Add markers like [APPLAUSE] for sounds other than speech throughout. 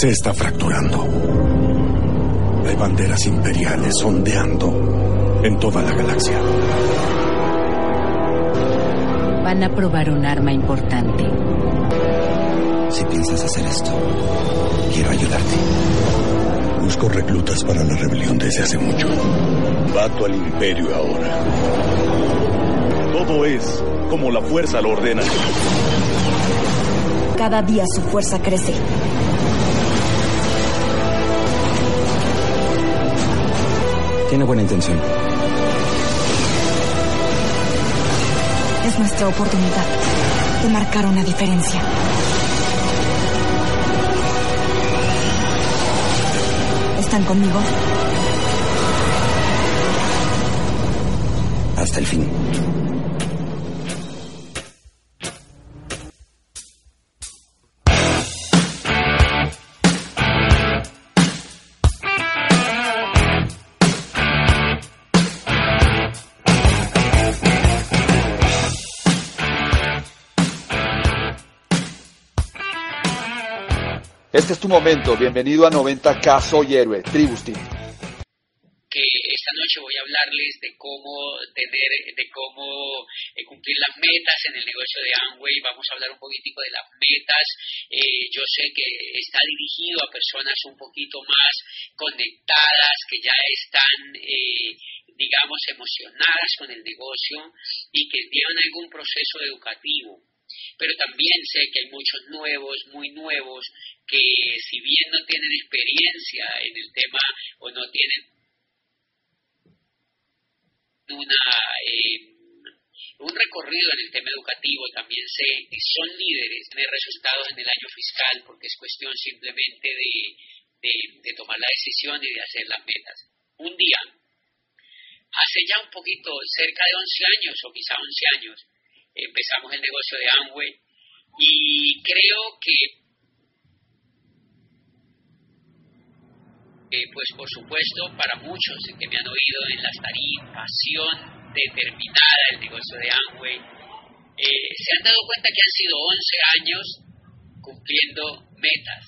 se está fracturando. Hay banderas imperiales ondeando en toda la galaxia. Van a probar un arma importante. Si piensas hacer esto, quiero ayudarte. Busco reclutas para la rebelión desde hace mucho. Bato al imperio ahora. Todo es como la fuerza lo ordena. Cada día su fuerza crece. Tiene buena intención. Es nuestra oportunidad de marcar una diferencia. ¿Están conmigo? Hasta el fin. Momento. Bienvenido a 90K Soy Héroe, Tribus Team. que esta noche voy a hablarles de cómo tener, de cómo eh, cumplir las metas en el negocio de Amway. Vamos a hablar un poquitico de las metas. Eh, yo sé que está dirigido a personas un poquito más conectadas, que ya están, eh, digamos, emocionadas con el negocio y que llevan algún proceso educativo. Pero también sé que hay muchos nuevos, muy nuevos, que si bien no tienen experiencia en el tema o no tienen una, eh, un recorrido en el tema educativo, también que son líderes de resultados en el año fiscal, porque es cuestión simplemente de, de, de tomar la decisión y de hacer las metas. Un día, hace ya un poquito, cerca de 11 años o quizá 11 años, empezamos el negocio de Amway y creo que Pues por supuesto, para muchos que me han oído en las tarifas, pasión determinada del negocio de Amway, eh, se han dado cuenta que han sido 11 años cumpliendo metas,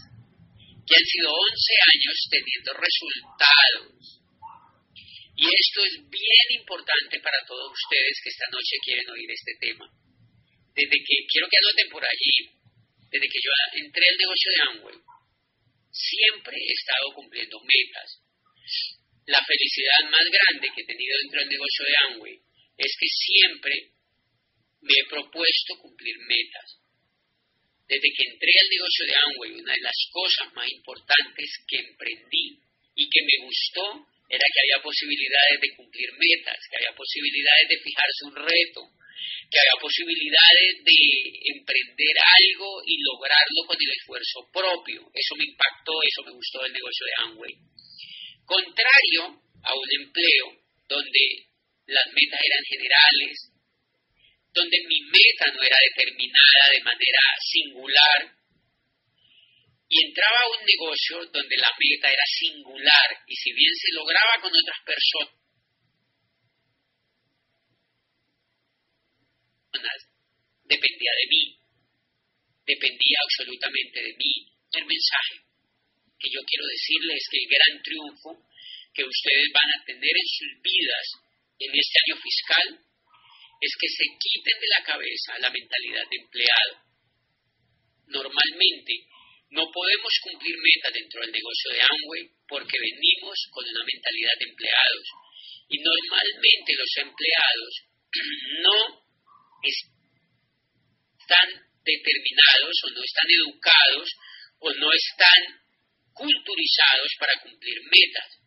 que han sido 11 años teniendo resultados. Y esto es bien importante para todos ustedes que esta noche quieren oír este tema. Desde que, quiero que anoten por allí, desde que yo entré al negocio de Amway, siempre he estado cumpliendo metas. La felicidad más grande que he tenido dentro del negocio de Amway es que siempre me he propuesto cumplir metas. Desde que entré al negocio de Amway, una de las cosas más importantes que emprendí y que me gustó era que había posibilidades de cumplir metas, que había posibilidades de fijarse un reto, que había posibilidades de emprender algo y lograrlo con el esfuerzo propio. Eso me impactó, eso me gustó del negocio de Amway. Contrario a un empleo donde las metas eran generales, donde mi meta no era determinada de manera singular, y entraba a un negocio donde la meta era singular, y si bien se lograba con otras personas, dependía de mí, dependía absolutamente de mí. El mensaje que yo quiero decirles es que el gran triunfo que ustedes van a tener en sus vidas en este año fiscal es que se quiten de la cabeza la mentalidad de empleado. Normalmente no podemos cumplir metas dentro del negocio de Amway porque venimos con una mentalidad de empleados y normalmente los empleados [CLEARS THROAT] no están determinados o no están educados o no están culturizados para cumplir metas.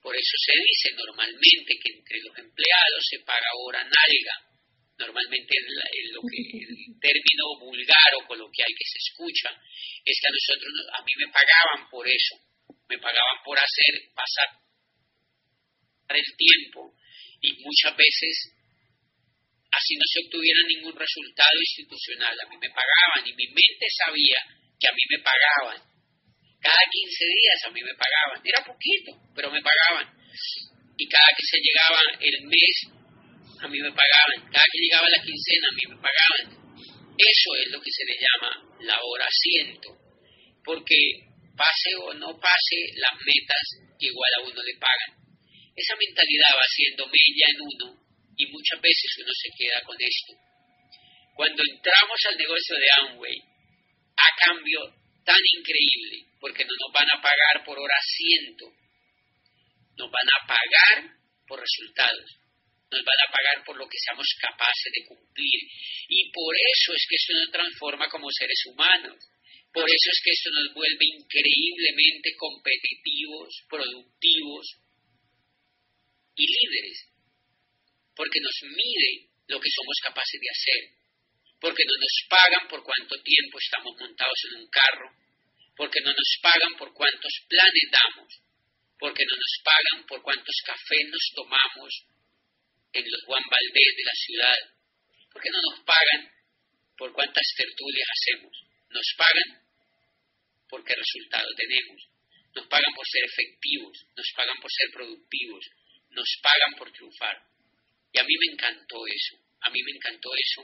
Por eso se dice normalmente que entre los empleados se paga hora nalga. Normalmente el, el, lo que, [LAUGHS] el término vulgar o coloquial que se escucha es que a nosotros, a mí me pagaban por eso, me pagaban por hacer pasar el tiempo y muchas veces así no se obtuviera ningún resultado institucional. A mí me pagaban y mi mente sabía que a mí me pagaban. Cada 15 días a mí me pagaban. Era poquito, pero me pagaban. Y cada que se llegaba el mes, a mí me pagaban. Cada que llegaba la quincena, a mí me pagaban. Eso es lo que se le llama la hora ciento. Porque pase o no pase las metas, igual a uno le pagan. Esa mentalidad va haciendo mella en uno y muchas veces uno se queda con esto. Cuando entramos al negocio de Amway, a cambio tan increíble, porque no nos van a pagar por hora ciento, nos van a pagar por resultados, nos van a pagar por lo que seamos capaces de cumplir. Y por eso es que esto nos transforma como seres humanos. Por eso es que esto nos vuelve increíblemente competitivos, productivos y líderes. Porque nos mide lo que somos capaces de hacer. Porque no nos pagan por cuánto tiempo estamos montados en un carro. Porque no nos pagan por cuántos planes damos. Porque no nos pagan por cuántos cafés nos tomamos en los Juan Valdés de la ciudad. Porque no nos pagan por cuántas tertulias hacemos. Nos pagan porque resultado tenemos. Nos pagan por ser efectivos, nos pagan por ser productivos, nos pagan por triunfar. Y a mí me encantó eso, a mí me encantó eso.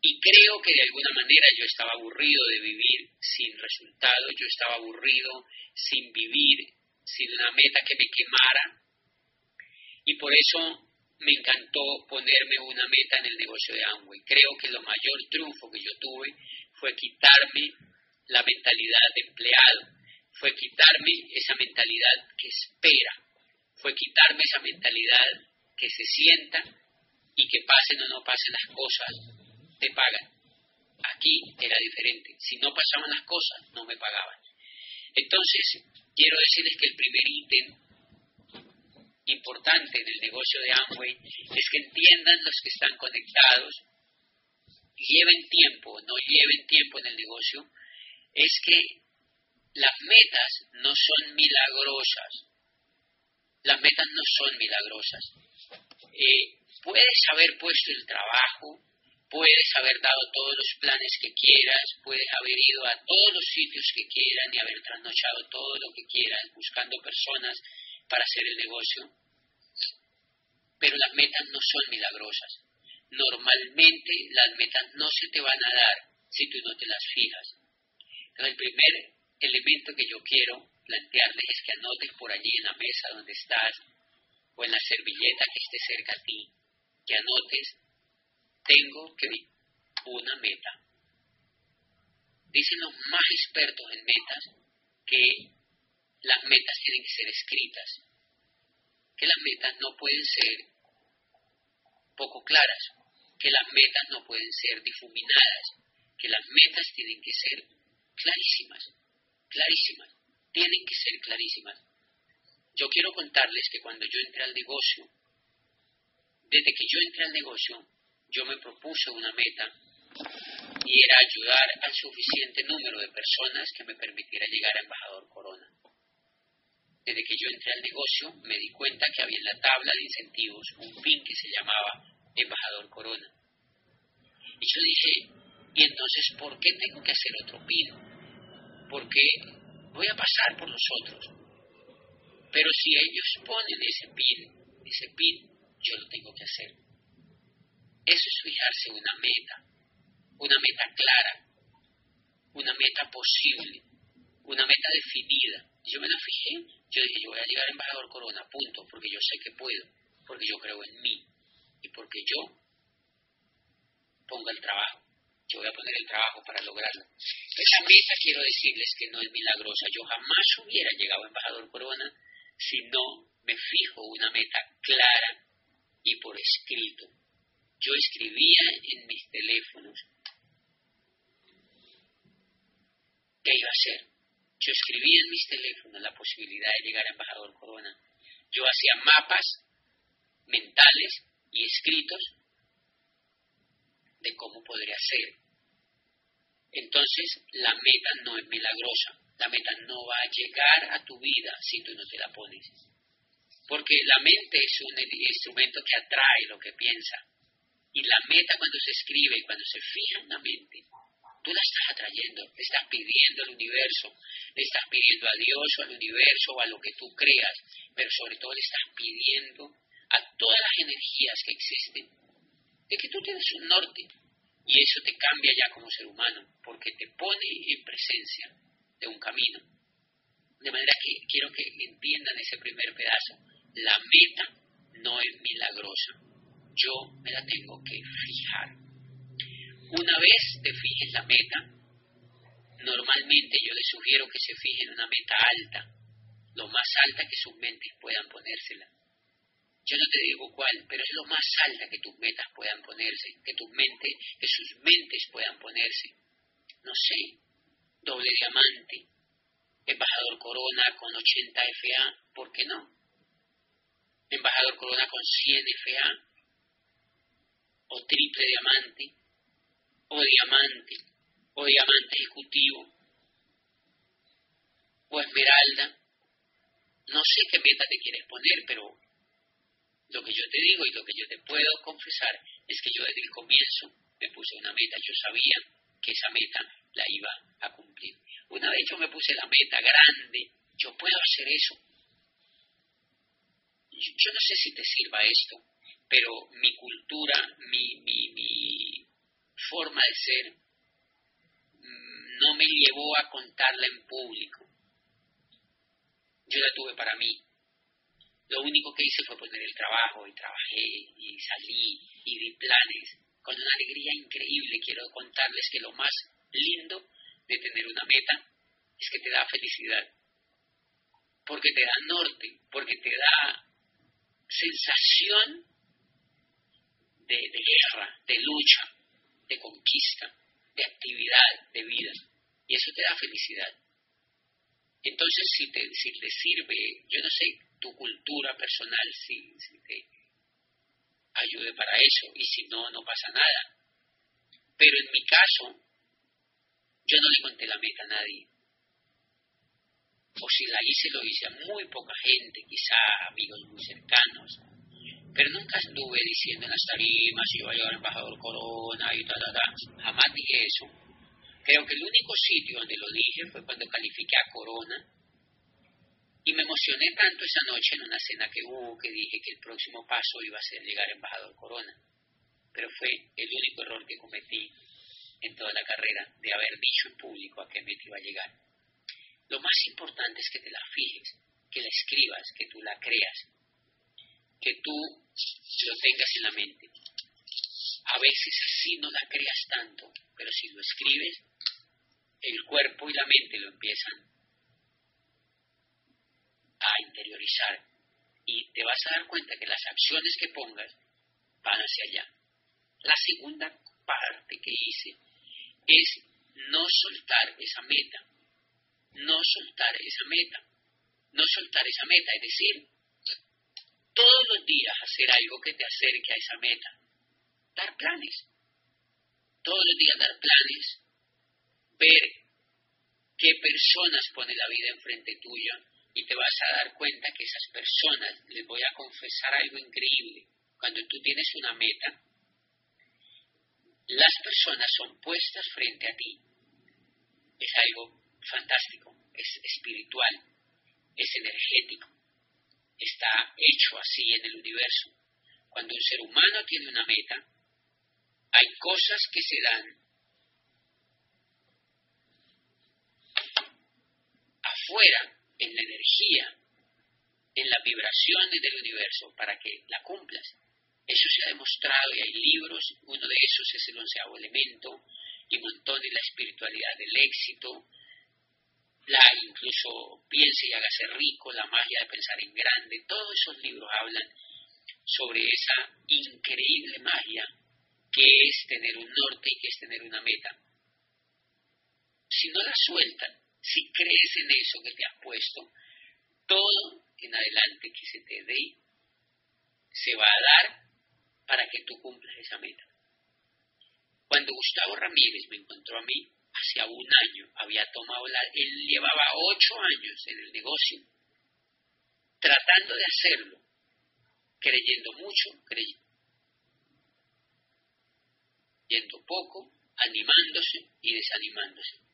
Y creo que de alguna manera yo estaba aburrido de vivir sin resultados, yo estaba aburrido sin vivir, sin una meta que me quemara. Y por eso me encantó ponerme una meta en el negocio de Amway. Creo que lo mayor triunfo que yo tuve fue quitarme la mentalidad de empleado, fue quitarme esa mentalidad que espera, fue quitarme esa mentalidad que se sienta y que pasen o no pasen las cosas, te pagan. Aquí era diferente, si no pasaban las cosas, no me pagaban. Entonces, quiero decirles que el primer ítem importante en el negocio de Amway es que entiendan los que están conectados, lleven tiempo, no lleven tiempo en el negocio, es que las metas no son milagrosas. Las metas no son milagrosas. Eh, puedes haber puesto el trabajo, puedes haber dado todos los planes que quieras, puedes haber ido a todos los sitios que quieran y haber trasnochado todo lo que quieras buscando personas para hacer el negocio. Pero las metas no son milagrosas. Normalmente las metas no se te van a dar si tú no te las fijas el primer elemento que yo quiero plantearles es que anotes por allí en la mesa donde estás o en la servilleta que esté cerca a ti, que anotes, tengo que una meta. Dicen los más expertos en metas que las metas tienen que ser escritas, que las metas no pueden ser poco claras, que las metas no pueden ser difuminadas, que las metas tienen que ser clarísimas, clarísimas, tienen que ser clarísimas. Yo quiero contarles que cuando yo entré al negocio, desde que yo entré al negocio, yo me propuse una meta y era ayudar al suficiente número de personas que me permitiera llegar a embajador Corona. Desde que yo entré al negocio me di cuenta que había en la tabla de incentivos un pin que se llamaba embajador Corona. Y yo dije, ¿y entonces por qué tengo que hacer otro pin? porque voy a pasar por los otros. Pero si ellos ponen ese pin, ese pin, yo lo tengo que hacer. Eso es fijarse una meta, una meta clara, una meta posible, una meta definida. Yo me la fijé, yo dije, yo voy a llegar a embajador Corona, punto, porque yo sé que puedo, porque yo creo en mí y porque yo pongo el trabajo yo voy a poner el trabajo para lograrlo. Esa meta quiero decirles que no es milagrosa. Yo jamás hubiera llegado a embajador Corona si no me fijo una meta clara y por escrito. Yo escribía en mis teléfonos qué iba a hacer. Yo escribía en mis teléfonos la posibilidad de llegar a embajador Corona. Yo hacía mapas mentales y escritos de cómo podría ser. Entonces, la meta no es milagrosa. La meta no va a llegar a tu vida si tú no te la pones. Porque la mente es un instrumento que atrae lo que piensa. Y la meta cuando se escribe, cuando se fija en la mente, tú la estás atrayendo, le estás pidiendo al universo, le estás pidiendo a Dios o al universo o a lo que tú creas, pero sobre todo le estás pidiendo a todas las energías que existen de que tú tienes un norte y eso te cambia ya como ser humano porque te pone en presencia de un camino De manera que quiero que entiendan ese primer pedazo. La meta no es milagrosa. Yo me la tengo que fijar. Una vez te fijes la meta, normalmente yo les sugiero que se fijen una meta alta, lo más alta que sus mentes puedan ponérsela. Yo no te digo cuál, pero es lo más alta que tus metas puedan ponerse, que tus mentes, que sus mentes puedan ponerse. No sé, doble diamante, embajador Corona con 80 FA, ¿por qué no? Embajador Corona con 100 FA, o triple diamante, o diamante, o diamante ejecutivo, o esmeralda. No sé qué meta te quieres poner, pero lo que yo te digo y lo que yo te puedo confesar es que yo desde el comienzo me puse una meta, yo sabía que esa meta la iba a cumplir. Una vez yo me puse la meta grande, yo puedo hacer eso. Yo, no sé si te sirva esto, pero mi cultura, mi, mi, mi forma de ser, mm, no me llevó a contarla en público. Yo la tuve para mí. Lo único que hice fue poner el trabajo y trabajé y salí y di planes con una alegría increíble. Quiero contarles que lo más lindo de tener una meta es que te da felicidad, porque te da norte, porque te da sensación de, guerra, de lucha, de conquista, de actividad, de vida, y eso te da felicidad. Entonces, si te, si te sirve, yo no sé, tu cultura personal, si, si te ayude para eso, y si no, no pasa nada. Pero en mi caso, yo no le conté la meta a nadie. O si la hice, lo hice a muy poca gente, quizá amigos muy cercanos. Pero nunca estuve diciendo en las tarimas iba a llegar el embajador Corona y tal, tal, tal. Jamás dije eso. Creo que el único sitio donde lo dije fue cuando califiqué a Corona. Y me emocioné tanto esa noche en una cena que hubo que dije que el próximo paso iba a ser llegar embajador Corona. Pero fue el único error que cometí en toda la carrera de haber dicho en público a qué meta iba a llegar. Lo más importante es que te la fijes, que la escribas, que tú la creas, que tú lo tengas en la mente. A veces así no la creas tanto, pero si lo escribes, el cuerpo y la mente lo empiezan a interiorizar. Y te vas a dar cuenta que las acciones que pongas van hacia allá. La segunda parte que hice es no soltar esa meta, no soltar esa meta, no soltar esa meta, es decir, todos los días hacer algo que te acerque a esa meta, dar planes, todos los días dar planes, ver qué personas pone la vida enfrente tuya y te vas a dar cuenta que esas personas, les voy a confesar algo increíble, cuando tú tienes una meta, las personas son puestas frente a ti. Es algo fantástico, es espiritual, es energético, está hecho así en el universo. Cuando un ser humano tiene una meta, hay cosas que se dan afuera, en la energía, en las vibraciones del universo, para que la cumplas. Eso se ha demostrado y hay libros, uno de esos es el onceavo elemento y montones la espiritualidad del éxito, la incluso piense y hágase rico, la magia de pensar en grande, todos esos libros hablan sobre esa increíble magia que es tener un norte y que es tener una meta. Si no la sueltan, si crees en eso que te has puesto, todo en adelante que se te dé se va a dar para que tú cumplas esa meta. Cuando Gustavo Ramírez me encontró a mí, hace un año, había tomado la, él llevaba ocho años en el negocio, tratando de hacerlo, creyendo mucho, creyendo poco, animándose y desanimándose.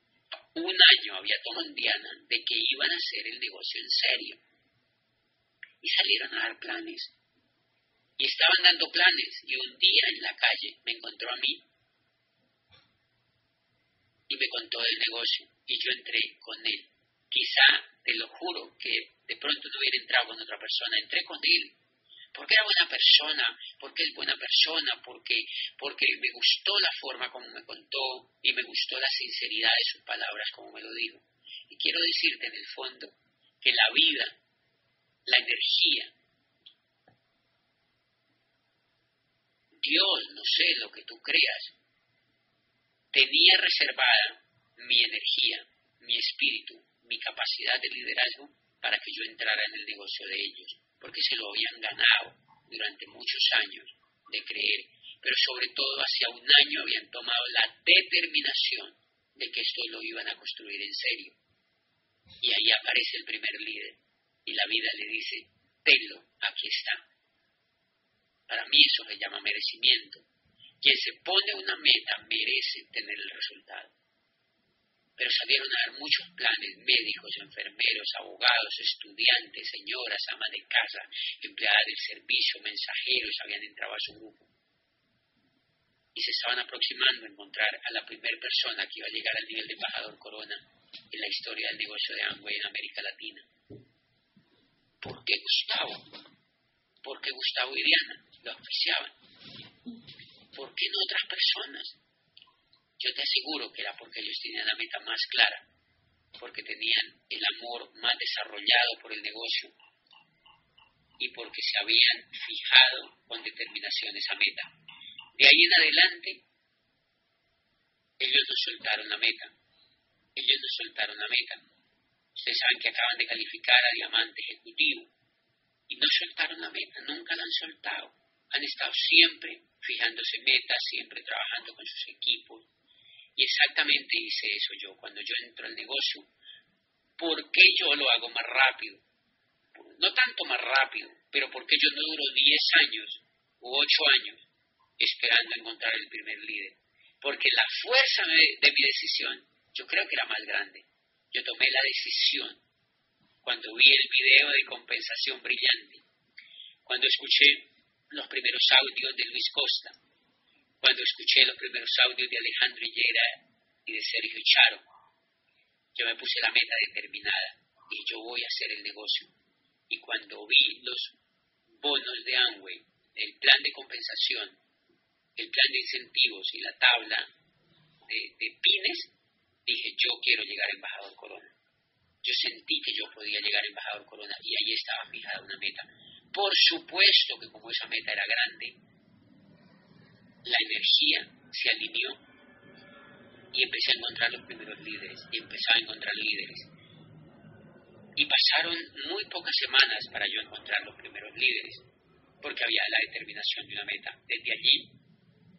Un año había tomado en Diana de que iban a hacer el negocio en serio. Y salieron a dar planes. Y estaban dando planes. Y un día en la calle me encontró a mí. Y me contó del negocio. Y yo entré con él. quizá, te lo juro, que de pronto no hubiera entrado con otra persona, entré con él, porque era buena persona, porque es buena persona, porque, porque me gustó la forma como me contó y me gustó la sinceridad de sus palabras como me lo dijo. Y quiero decirte en el fondo que la vida, la energía, Dios, no sé lo que tú creas, tenía reservada mi energía, mi espíritu, mi capacidad de liderazgo para que yo entrara en el negocio de ellos, porque se lo habían ganado durante muchos años de creer, pero sobre todo hacia un año habían tomado la determinación de que esto lo iban a construir en serio. Y ahí aparece el primer líder y la vida le dice, tenlo, aquí está. Para mí eso se llama merecimiento. Quien se pone una meta merece tener el resultado. Pero salieron a dar muchos planes, médicos, enfermeros, abogados, estudiantes, señoras, amas de casa, empleadas del servicio, mensajeros, habían entrado a su grupo. Y se estaban aproximando a encontrar a la primera persona que iba a llegar al nivel de embajador Corona en la historia del negocio de Amway en América Latina. ¿Por qué Gustavo? ¿Por qué Gustavo y Diana lo auspiciaban? ¿Por qué no otras personas? Yo te aseguro que era porque ellos tenían la meta más clara, porque tenían el amor más desarrollado por el negocio y porque se habían fijado con determinación esa meta. De ahí en adelante, ellos no soltaron la meta, ellos no soltaron la meta. Ustedes saben que acaban de calificar a diamante ejecutivo y no soltaron la meta, nunca la han soltado. Han estado siempre fijándose metas, siempre trabajando con sus equipos, y exactamente hice eso yo cuando yo entro al negocio. ¿Por qué yo lo hago más rápido? No tanto más rápido, pero porque yo no duro 10 años u 8 años esperando encontrar el primer líder. Porque la fuerza de, mi decisión, yo creo que era más grande. Yo tomé la decisión cuando vi el video de compensación brillante, cuando escuché los primeros audios de Luis Costa, cuando escuché los primeros audios de Alejandro Higuera y de Sergio Charo, yo me puse la meta determinada y yo voy a hacer el negocio. Y cuando vi los bonos de Amway, el plan de compensación, el plan de incentivos y la tabla de, de pines, dije, yo quiero llegar a embajador Corona. Yo sentí que yo podía llegar a embajador Corona y ahí estaba fijada una meta. Por supuesto que como esa meta era grande, la energía se alineó y empecé a encontrar los primeros líderes y empezaba a encontrar líderes. Y pasaron muy pocas semanas para yo encontrar los primeros líderes, porque había la determinación de una meta. Desde allí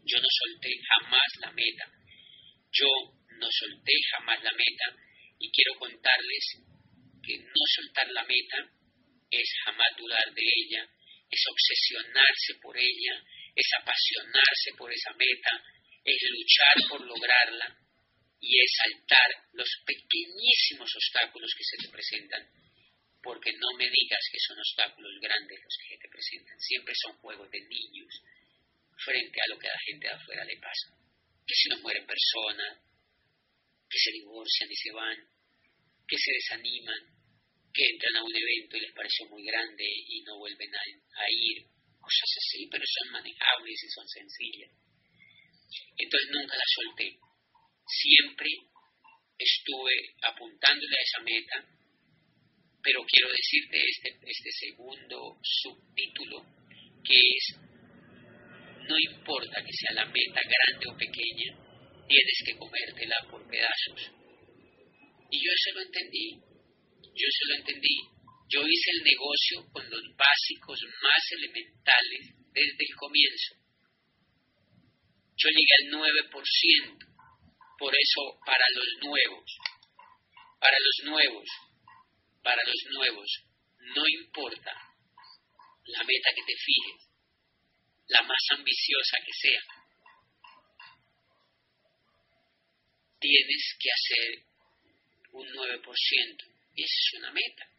yo no solté jamás la meta. Yo no solté jamás la meta y quiero contarles que no soltar la meta es jamás dudar de ella, es obsesionarse por ella, es apasionarse por esa meta, es luchar por lograrla y es saltar los pequeñísimos obstáculos que se te presentan, porque no me digas que son obstáculos grandes los que se te presentan, siempre son juegos de niños frente a lo que a la gente de afuera le pasa, que se nos mueren personas, que se divorcian y se van, que se desaniman, que entran a un evento y les pareció muy grande y no vuelven a ir, cosas así, pero son manejables y son sencillas. Entonces nunca la solté. Siempre estuve apuntándole a esa meta, pero quiero decirte este, este segundo subtítulo, que es, no importa que sea la meta grande o pequeña, tienes que comértela por pedazos. Y yo eso lo entendí, yo eso lo entendí. Yo hice el negocio con los básicos más elementales desde el comienzo. Yo llegué al 9%. Por eso, para los nuevos, para los nuevos, para los nuevos, no importa la meta que te fijes, la más ambiciosa que sea, tienes que hacer un 9% y esa es una meta.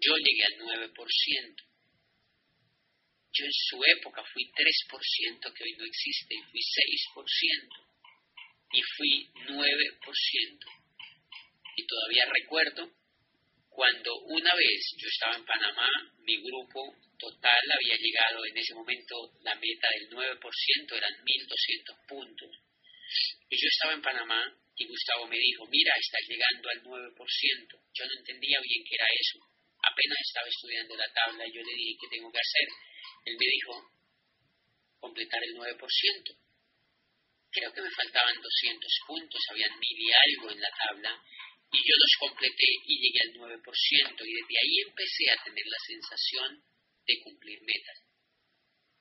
Yo llegué al 9%. Yo en su época fui 3%, que hoy no existe, y fui 6%, y fui 9%. Y todavía recuerdo cuando una vez yo estaba en Panamá, mi grupo total había llegado en ese momento, la meta del 9%, eran 1.200 puntos. Y yo estaba en Panamá y Gustavo me dijo, mira, estás llegando al 9%. Yo no entendía bien qué era eso. Apenas estaba estudiando la tabla yo le dije, ¿qué tengo que hacer? Él me dijo, completar el 9%. Creo que me faltaban 200 puntos, habían mil y algo en la tabla, y yo los completé y llegué al 9%, y desde ahí empecé a tener la sensación de cumplir metas.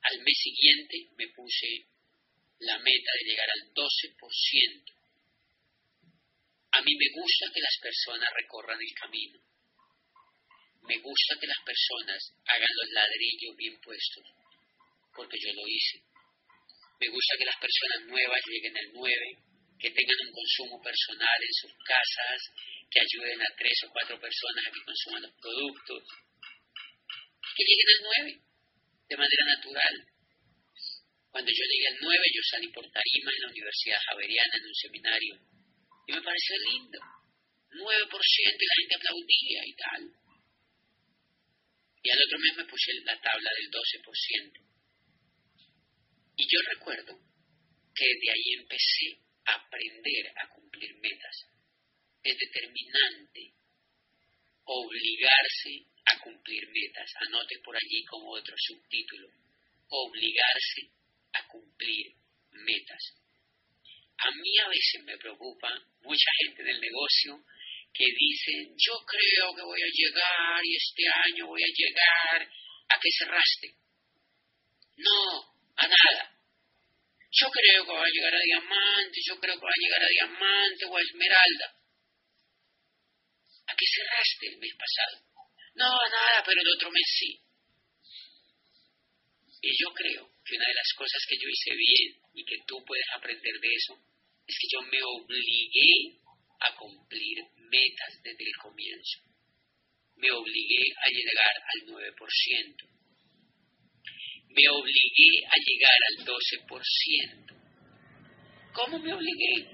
Al mes siguiente me puse la meta de llegar al 12%. A mí me gusta que las personas recorran el camino. Me gusta que las personas hagan los ladrillos bien puestos, porque yo lo hice. Me gusta que las personas nuevas lleguen al 9, que tengan un consumo personal en sus casas, que ayuden a tres o cuatro personas a que consuman los productos, que lleguen al 9 de manera natural. Cuando yo llegué al 9, yo salí por tarima en la Universidad Javeriana en un seminario y me pareció lindo. 9% y la gente aplaudía y tal. Y al otro mes me puse la tabla del 12%. Y yo recuerdo que de ahí empecé a aprender a cumplir metas. Es determinante obligarse a cumplir metas. Anote por allí como otro subtítulo. Obligarse a cumplir metas. A mí a veces me preocupa mucha gente del negocio que dicen, yo creo que voy a llegar y este año voy a llegar a que cerraste. No, a nada. Yo creo que va a llegar a diamante, yo creo que va a llegar a diamante o a esmeralda. ¿A qué cerraste el mes pasado? No, nada, pero el otro mes sí. Y yo creo que una de las cosas que yo hice bien y que tú puedes aprender de eso es que yo me obligué a cumplir metas desde el comienzo. Me obligué a llegar al 9%. Me obligué a llegar al 12%. ¿Cómo me obligué?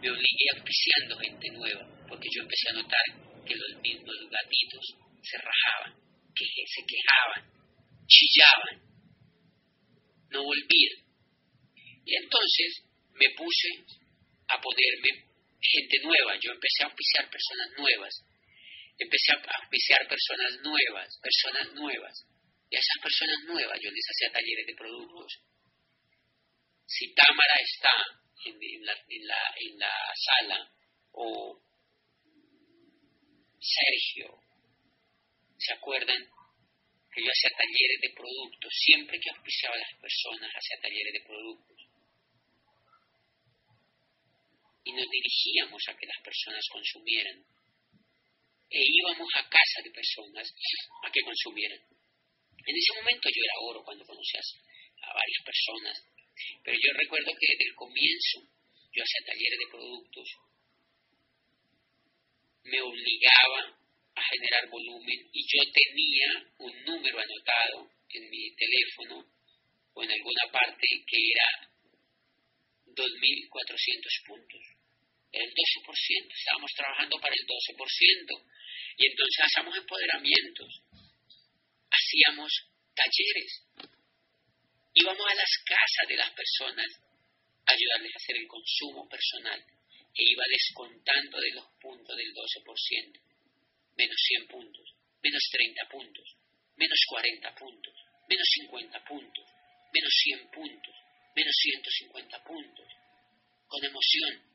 Me obligué auspiciando gente nueva, porque yo empecé a notar que los mismos gatitos se rajaban, que se quejaban, chillaban, no volvían. Y entonces me puse a ponerme gente nueva, yo empecé a auspiciar personas nuevas, empecé a auspiciar personas nuevas, personas nuevas, y a esas personas nuevas yo les hacía talleres de productos. Si Támara está en, la, en, la, en la sala o Sergio ¿Se acuerdan? Que yo hacía talleres de productos, siempre que auspiciaba a las personas, hacía talleres de productos. Y nos dirigíamos a que las personas consumieran. E íbamos a casa de personas a que consumieran. En ese momento yo era oro cuando conocías a varias personas. Pero yo recuerdo que desde el comienzo yo hacía talleres de productos. Me obligaba a generar volumen y yo tenía un número anotado en mi teléfono o en alguna parte que era 2.400 puntos. El 12%, estábamos trabajando para el 12%. Y entonces hacíamos empoderamientos, hacíamos talleres, íbamos a las casas de las personas a ayudarles a hacer el consumo personal. E iba descontando de los puntos del 12% menos 100 puntos, menos 30 puntos, menos 40 puntos, menos 50 puntos, menos 100 puntos, menos 150 puntos, con emoción,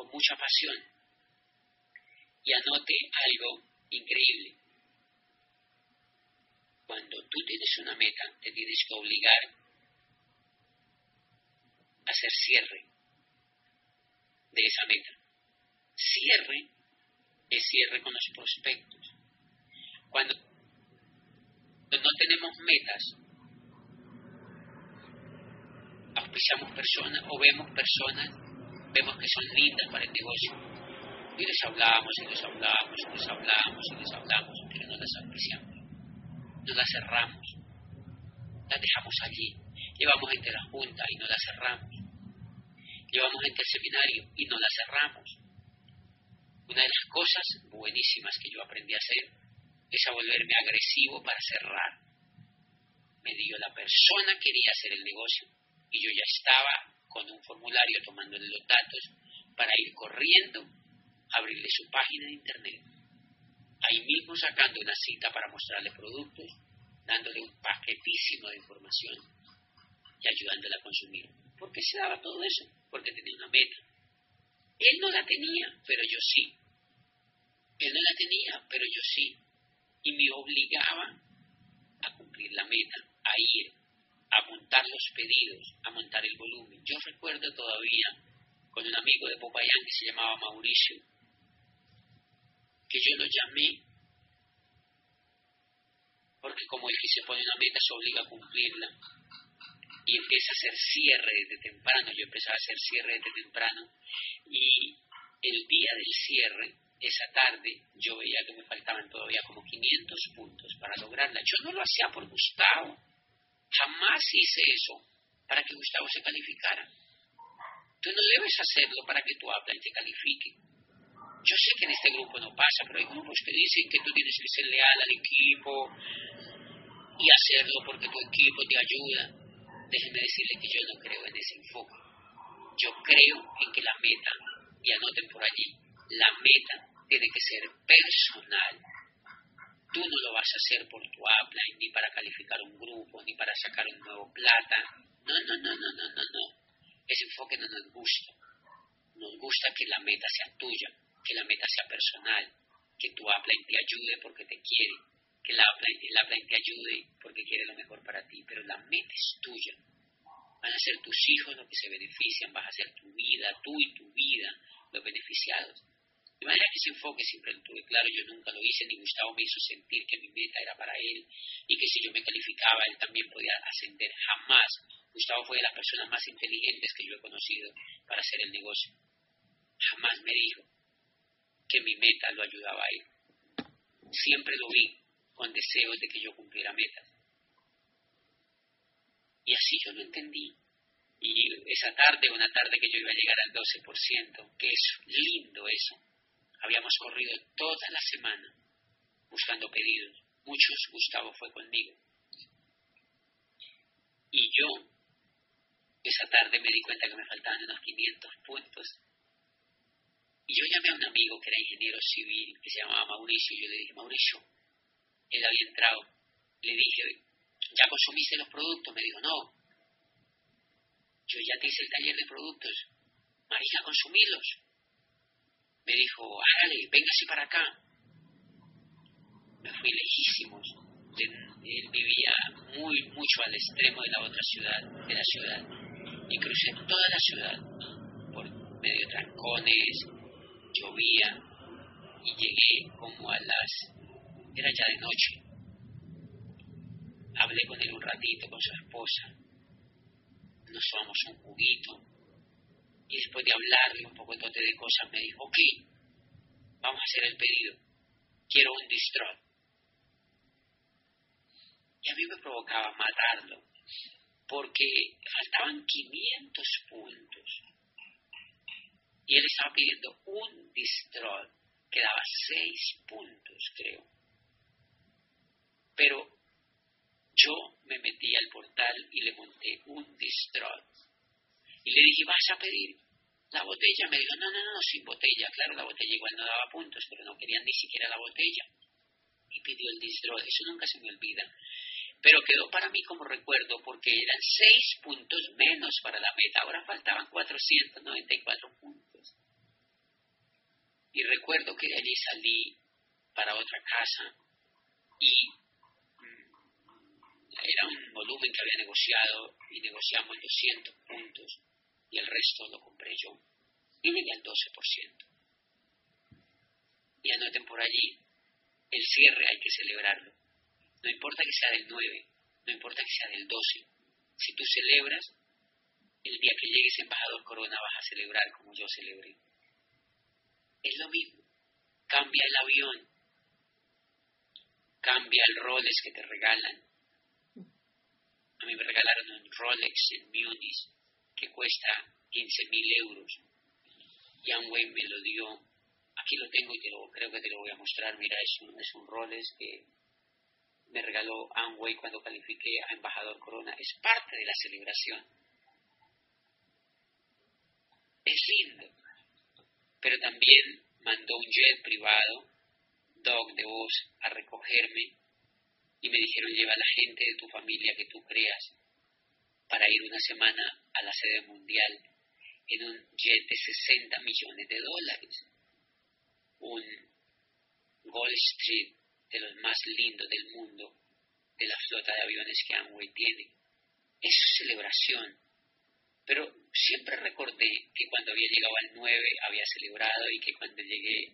con mucha pasión. Y anote algo increíble. Cuando tú tienes una meta, te tienes que obligar a hacer cierre de esa meta. Cierre es cierre con los prospectos. Cuando no tenemos metas, auspiciamos personas o vemos personas, vemos que son lindas para el negocio. Y les hablamos y les hablamos y les hablamos y les hablamos, pero no las auspiciamos. No las cerramos. Las dejamos allí. Llevamos gente a la junta y no las cerramos. Llevamos gente al seminario y no las cerramos Una de las cosas buenísimas que yo aprendí a hacer es a volverme agresivo para cerrar. Me dio la persona que quería hacer el negocio y yo ya estaba con un formulario tomando los datos para ir corriendo abrirle su página de internet. Ahí mismo sacando una cita para mostrarle productos, dándole un paquetísimo de información y ayudándola a consumir. ¿Por qué se daba todo eso? Porque tenía una meta. Él no la tenía, pero yo sí. Él no la tenía, pero yo sí. Y me obligaba a cumplir la meta, a ir, a montar los pedidos, a montar el volumen. Yo recuerdo todavía con un amigo de Popayán que se llamaba Mauricio, que yo lo llamé porque como él que se pone una meta se obliga a cumplirla y empieza a hacer cierre desde temprano, yo empezaba a hacer cierre desde temprano y el día del cierre, esa tarde, yo veía que me faltaban todavía como 500 puntos para lograrla. Yo no lo hacía por Gustavo, jamás hice eso para que Gustavo se calificara. Tú no debes hacerlo para que tu habla te califique. Yo sé que en este grupo no pasa, pero hay grupos que dicen que tú tienes que ser leal al equipo y hacerlo porque tu equipo te ayuda. Déjenme decirle que yo no creo en ese enfoque. Yo creo en que la meta, y anoten por allí, la meta tiene que ser personal. Tú no lo vas a hacer por tu upline, ni para calificar un grupo, ni para sacar un nuevo plata. No, no, no, no, no, no, no. Ese enfoque no nos gusta. Nos gusta que la meta sea tuya, que la meta sea personal, que tu upline te ayude porque te quiere, que el upline te ayude porque quiere lo mejor para ti, pero la meta es tuya. Van a ser tus hijos los que se benefician, vas a ser tu vida, tú y tu vida los beneficiados. De manera que ese enfoque siempre lo tuve claro, yo nunca lo hice, ni Gustavo me hizo sentir que mi meta era para él y que si yo me calificaba él también podía ascender. Jamás. Gustavo fue de las personas más inteligentes que yo he conocido para hacer el negocio. Jamás me dijo que mi meta lo ayudaba a él. Siempre lo vi con deseos de que yo cumpliera metas. Y así yo lo entendí. Y esa tarde, una tarde que yo iba a llegar al 12%, que es lindo eso. Habíamos corrido toda la semana buscando pedidos. Muchos, Gustavo fue conmigo. Y yo, esa tarde me di cuenta que me faltaban unos 500 puntos. Y yo llamé a un amigo que era ingeniero civil, que se llamaba Mauricio, y yo le dije, Mauricio, él había entrado. Le dije, ¿ya consumiste los productos? Me dijo, no. Yo ya te hice el taller de productos. María, consumirlos. Me dijo, hágale, véngase para acá. Me fui lejísimos. Él vivía muy, mucho al extremo de la otra ciudad, de la ciudad. Y crucé toda la ciudad por medio de trancones, llovía y llegué como a las... era ya de noche hablé con él un ratito, con su esposa, nos tomamos un juguito, y después de hablarle un poco de cosas, me dijo, ok, vamos a hacer el pedido, quiero un distrol. Y a mí me provocaba matarlo, porque faltaban 500 puntos. Y él estaba pidiendo un distrol, que daba 6 puntos, creo. Pero yo me metí al portal y le monté un distrol. Y le dije, ¿vas a pedir la botella? Me dijo, no, no, no, sin botella. Claro, la botella igual no daba puntos, pero no querían ni siquiera la botella. Y pidió el distrol. Eso nunca se me olvida. Pero quedó para mí como recuerdo porque eran seis puntos menos para la meta. Ahora faltaban 494 puntos. Y recuerdo que de allí salí para otra casa y era un volumen que había negociado y negociamos 200 puntos y el resto lo compré yo y di al 12%. Y anoten por allí, el cierre hay que celebrarlo. No importa que sea del 9, no importa que sea del 12. Si tú celebras, el día que llegues embajador Corona vas a celebrar como yo celebré. Es lo mismo. Cambia el avión, cambia el roles que te regalan, a mí me regalaron un Rolex en Múnich que cuesta 15 mil euros. Y Amway me lo dio aquí lo tengo y te lo, creo que te lo voy a mostrar. Mira, es un, es un Rolex que me regaló Amway cuando califiqué a embajador Corona. Es parte de la celebración. Es lindo. Pero también mandó un jet privado, dog de voz, a recogerme y me dijeron lleva a la gente de tu familia que tú creas para ir una semana a la sede mundial en un jet de 60 millones de dólares. Un Street de los más lindos del mundo, de la flota de aviones que Amway tiene. Es celebración. Pero siempre recordé que cuando había llegado al 9 había celebrado y que cuando llegué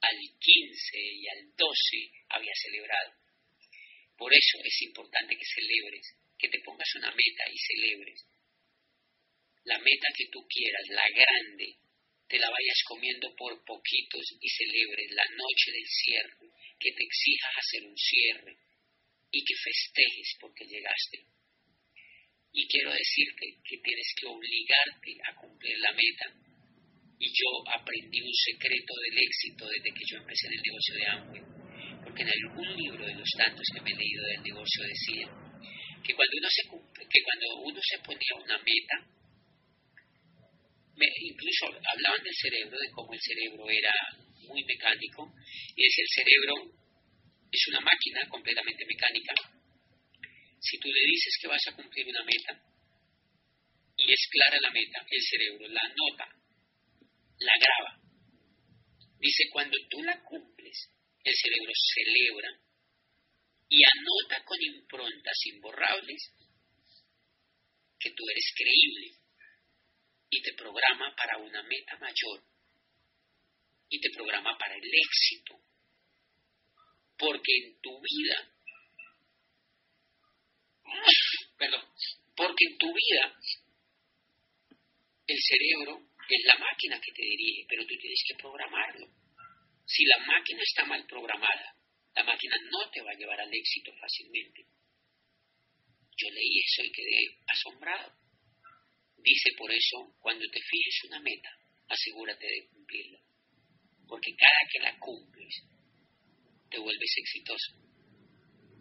al 15 y al 12 había celebrado. Por eso es importante que celebres, que te pongas una meta y celebres. La meta que tú quieras, la grande, te la vayas comiendo por poquitos y celebres la noche del cierre, que te exijas hacer un cierre y que festejes porque llegaste. Y quiero decirte que tienes que obligarte a cumplir la meta. Y yo aprendí un secreto del éxito desde que yo empecé en el negocio de Amway. Porque en algún libro de los tantos que me he leído del negocio decía que cuando uno se, cumple, que cuando uno se ponía una meta, incluso hablaban del cerebro, de cómo el cerebro era muy mecánico, y es el cerebro es una máquina completamente mecánica. Si tú le dices que vas a cumplir una meta, y es clara la meta, el cerebro la anota, la graba. Dice, cuando tú la cumples, el cerebro celebra y anota con improntas imborrables que tú eres creíble y te programa para una meta mayor y te programa para el éxito. Porque en tu vida, [LAUGHS] perdón, porque en tu vida el cerebro es la máquina que te dirige, pero tú tienes que programarlo. Si la máquina está mal programada, la máquina no te va a llevar al éxito fácilmente. Yo leí eso y quedé asombrado. Dice por eso, cuando te fijes una meta, asegúrate de cumplirla. Porque cada que la cumples, te vuelves exitoso.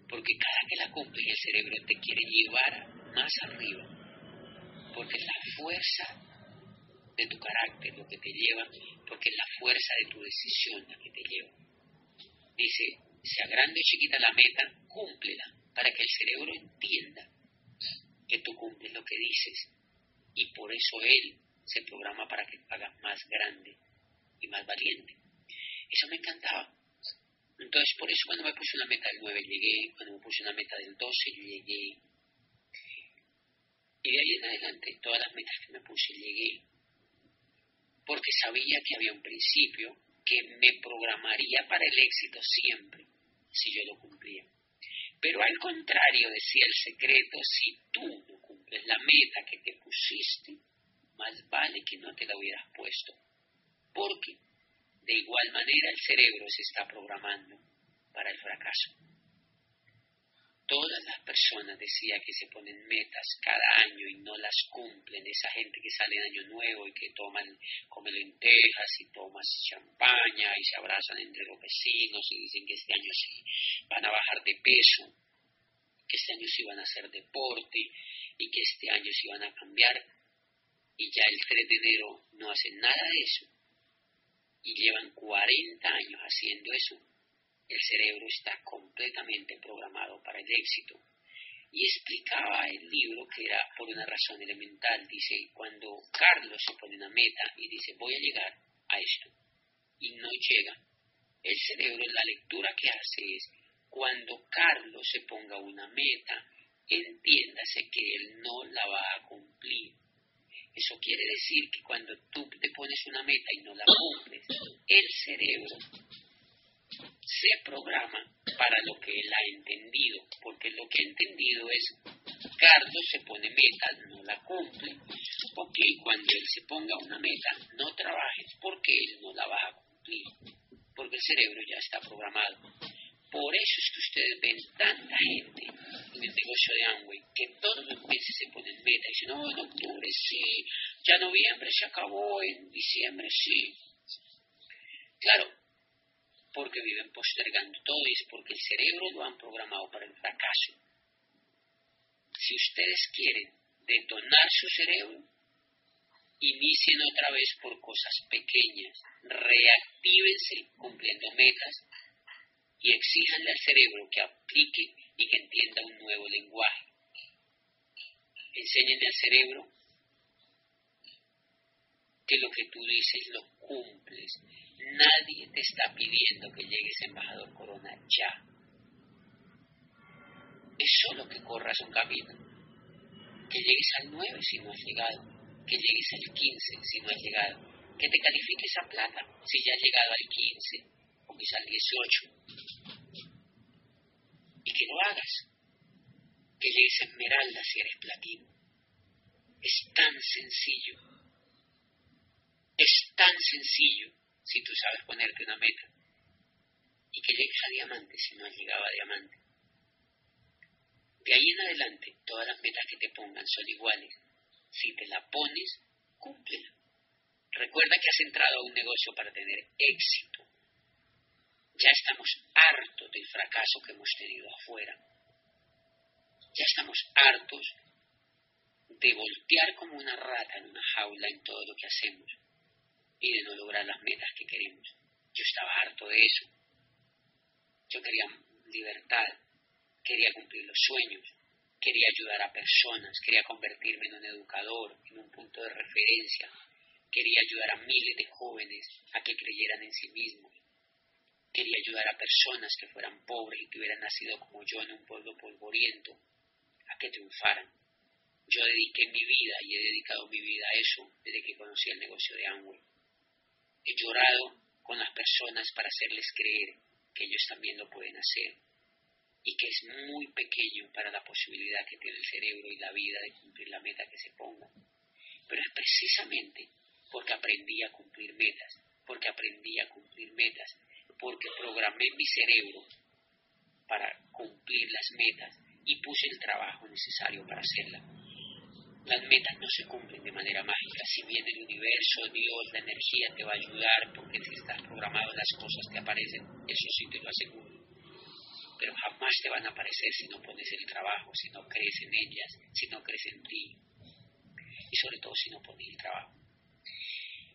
Porque cada que la cumples, el cerebro te quiere llevar más arriba. Porque es la fuerza de tu carácter lo que te lleva, porque es la fuerza de tu decisión la que te lleva. Dice, sea grande o chiquita la meta, cúmplela, para que el cerebro entienda que tú cumples lo que dices y por eso él se programa para que haga más grande y más valiente. Eso me encantaba. Entonces, por eso cuando me puse una meta del 9 llegué, cuando me puse una meta del 12 yo llegué. Y de ahí en adelante, todas las metas que me puse llegué. Porque sabía que había un principio que me programaría para el éxito siempre, si yo lo cumplía. Pero al contrario, decía el secreto, si tú no cumples la meta que te pusiste, más vale que no te la hubieras puesto. Porque de igual manera el cerebro se está programando para el fracaso. Todas las personas decía que se ponen metas cada año y no las cumplen. Esa gente que sale en año nuevo y que toman, comen lentejas y toman champaña y se abrazan entre los vecinos y dicen que este año sí van a bajar de peso, que este año sí van a hacer deporte y que este año sí van a cambiar. Y ya el 3 de enero no hacen nada de eso. Y llevan 40 años haciendo eso el cerebro está completamente programado para el éxito. Y explicaba el libro que era por una razón elemental. Dice, cuando Carlos se pone una meta y dice, voy a llegar a esto, y no llega, el cerebro, la lectura que hace es, cuando Carlos se ponga una meta, entiéndase que él no la va a cumplir. Eso quiere decir que cuando tú te pones una meta y no la cumples, el cerebro se programa para lo que él ha entendido, porque lo que ha entendido es, Carlos se pone metas, no la cumple, porque cuando él se ponga una meta, no trabajes, porque él no la va a cumplir, porque el cerebro ya está programado. Por eso es que ustedes ven tanta gente en el negocio de Amway que todos los meses se ponen metas y dicen, no, en octubre sí, ya noviembre se acabó, en diciembre sí. Claro, porque viven postergando todo y es porque el cerebro lo han programado para el fracaso. Si ustedes quieren detonar su cerebro, inicien otra vez por cosas pequeñas, reactívense cumpliendo metas y exijanle al cerebro que aplique y que entienda un nuevo lenguaje. Enséñenle al cerebro que lo que tú dices lo cumples. Nadie te está pidiendo que llegues embajador Corona ya. Es solo que corras un camino. Que llegues al 9 si no has llegado. Que llegues al 15 si no has llegado. Que te califiques a plata si ya has llegado al 15 o quizá al 18. Y que lo hagas. Que llegues a esmeralda si eres platino. Es tan sencillo es tan sencillo si tú sabes ponerte una meta. Y que llegues a diamante si no has llegado a diamante. De ahí en adelante, todas las metas que te pongan son iguales. Si te la pones, cúmplela. Recuerda que has entrado a un negocio para tener éxito. Ya estamos hartos del fracaso que hemos tenido afuera. Ya estamos hartos de voltear como una rata en una jaula en todo lo que hacemos y de no lograr las metas que queremos. Yo estaba harto de eso. Yo quería libertad, quería cumplir los sueños, quería ayudar a personas, quería convertirme en un educador, en un punto de referencia, quería ayudar a miles de jóvenes a que creyeran en sí mismos, quería ayudar a personas que fueran pobres y que hubieran nacido como yo en un pueblo polvoriento, a que triunfaran. Yo dediqué mi vida y he dedicado mi vida a eso desde que conocí el negocio de Amway. He llorado con las personas para hacerles creer que ellos también lo pueden hacer y que es muy pequeño para la posibilidad que tiene el cerebro y la vida de cumplir la meta que se ponga. Pero es precisamente porque aprendí a cumplir metas, porque aprendí a cumplir metas, porque programé mi cerebro para cumplir las metas y puse el trabajo necesario para hacerlas las metas no se cumplen de manera mágica. Si bien el universo, Dios, la energía te va a ayudar, porque si estás programado las cosas te aparecen, eso sí te lo aseguro. Pero jamás te van a aparecer si no pones el trabajo, si no crees en ellas, si no crees en ti. Y sobre todo si no pones el trabajo.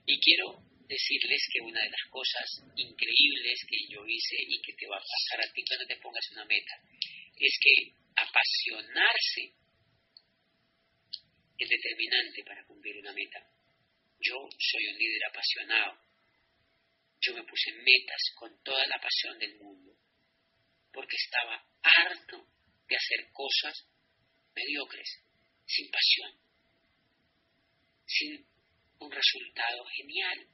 Y quiero decirles que una de las cosas increíbles que yo hice y que te va a pasar a ti cuando te pongas una meta es que apasionarse es determinante para cumplir una meta. Yo soy un líder apasionado. Yo me puse metas con toda la pasión del mundo, porque estaba harto de hacer cosas mediocres, sin pasión, sin un resultado genial.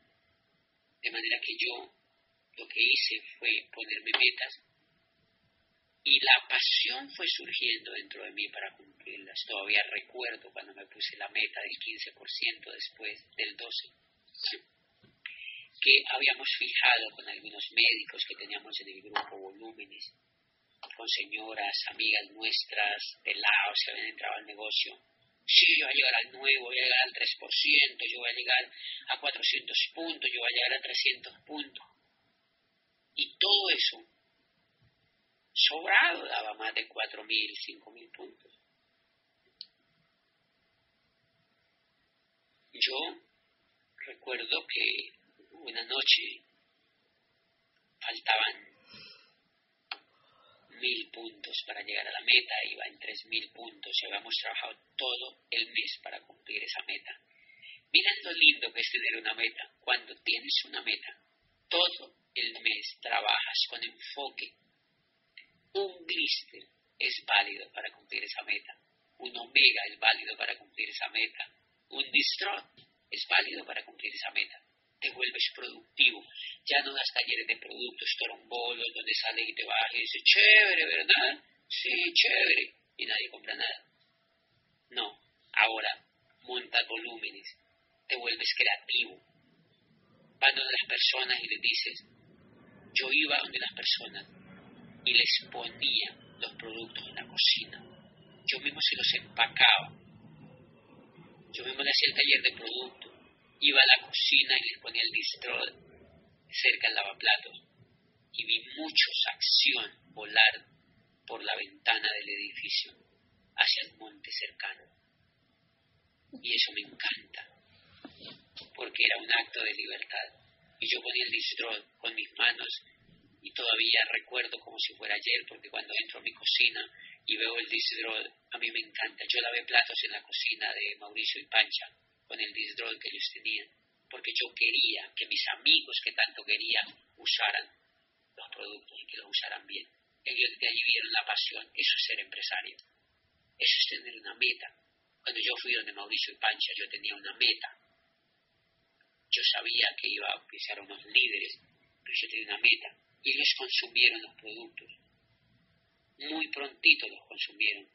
De manera que yo lo que hice fue ponerme metas y la pasión fue surgiendo dentro de mí para cumplirlas. Todavía recuerdo cuando me puse la meta del 15% después del 12%, que habíamos fijado con algunos médicos que teníamos en el grupo volúmenes, con señoras, amigas nuestras, pelados que habían entrado al negocio. Sí, yo voy a llegar al nuevo, voy a llegar al 3%, yo voy a llegar a 400 puntos, yo voy a llegar a 300 puntos. Y todo eso sobrado, daba más de cuatro mil, cinco mil puntos. Yo recuerdo que una noche faltaban mil puntos para llegar a la meta, iba en tres mil puntos y habíamos trabajado todo el mes para cumplir esa meta. Miren lo lindo que es tener una meta. Cuando tienes una meta, todo el mes trabajas con enfoque un glister es válido para cumplir esa meta. Un omega es válido para cumplir esa meta. Un distrot es válido para cumplir esa meta. Te vuelves productivo. Ya no das talleres de productos torombolos donde sale y te baja y dice, chévere, ¿verdad? Sí, chévere. Y nadie compra nada. No. Ahora montas volúmenes. Te vuelves creativo. Vas donde las personas y les dices, yo iba donde las personas y les ponía los productos en la cocina. Yo mismo se los empacaba. Yo mismo le hacía el taller de productos. Iba a la cocina y les ponía el distro cerca del lavaplatos y vi muchos acción volar por la ventana del edificio hacia el monte cercano. Y eso me encanta, porque era un acto de libertad. Y yo ponía el distrol con mis manos y todavía recuerdo como si fuera ayer, porque cuando entro a mi cocina y veo el disdrol, a mí me encanta. Yo lavé platos en la cocina de Mauricio y Pancha con el disdrol que ellos tenían, porque yo quería que mis amigos que tanto querían usaran los productos y que los usaran bien. Ellos de allí vieron la pasión, eso es ser empresario, eso es tener una meta. Cuando yo fui donde Mauricio y Pancha, yo tenía una meta. Yo sabía que iba a ser unos líderes, pero yo tenía una meta. Y ellos consumieron los productos. Muy prontito los consumieron.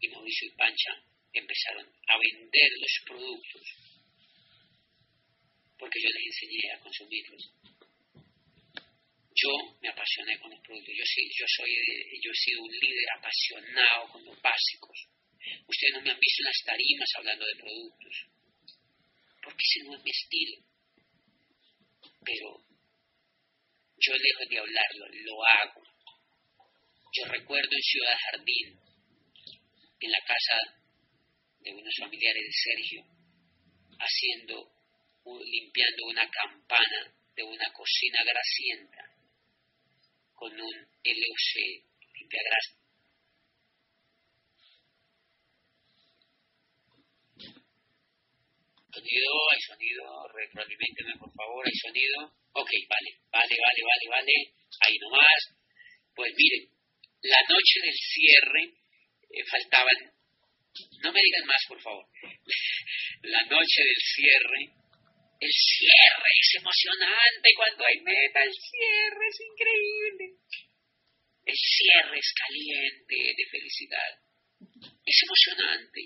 Y Mauricio y Pancha empezaron a vender los productos. Porque yo les enseñé a consumirlos yo me apasioné con los productos. Yo, yo, soy, yo he sido un líder apasionado con los básicos. Ustedes no me han visto en las tarimas hablando de productos, porque ese no es mi estilo. Pero yo lejos de hablarlo, lo hago. Yo recuerdo en Ciudad Jardín, en la casa de unos familiares de Sergio, haciendo, limpiando una campana de una cocina grasienta con un LUC limpiagrasa. Sonido, hay sonido, retroalimenteme por favor, hay sonido. Ok, vale, vale, vale, vale, vale, ahí nomás. Pues miren, la noche del cierre eh, faltaban, no me digan más por favor, [LAUGHS] la noche del cierre el cierre es emocionante cuando hay meta, el cierre es increíble. El cierre es caliente de felicidad. Es emocionante.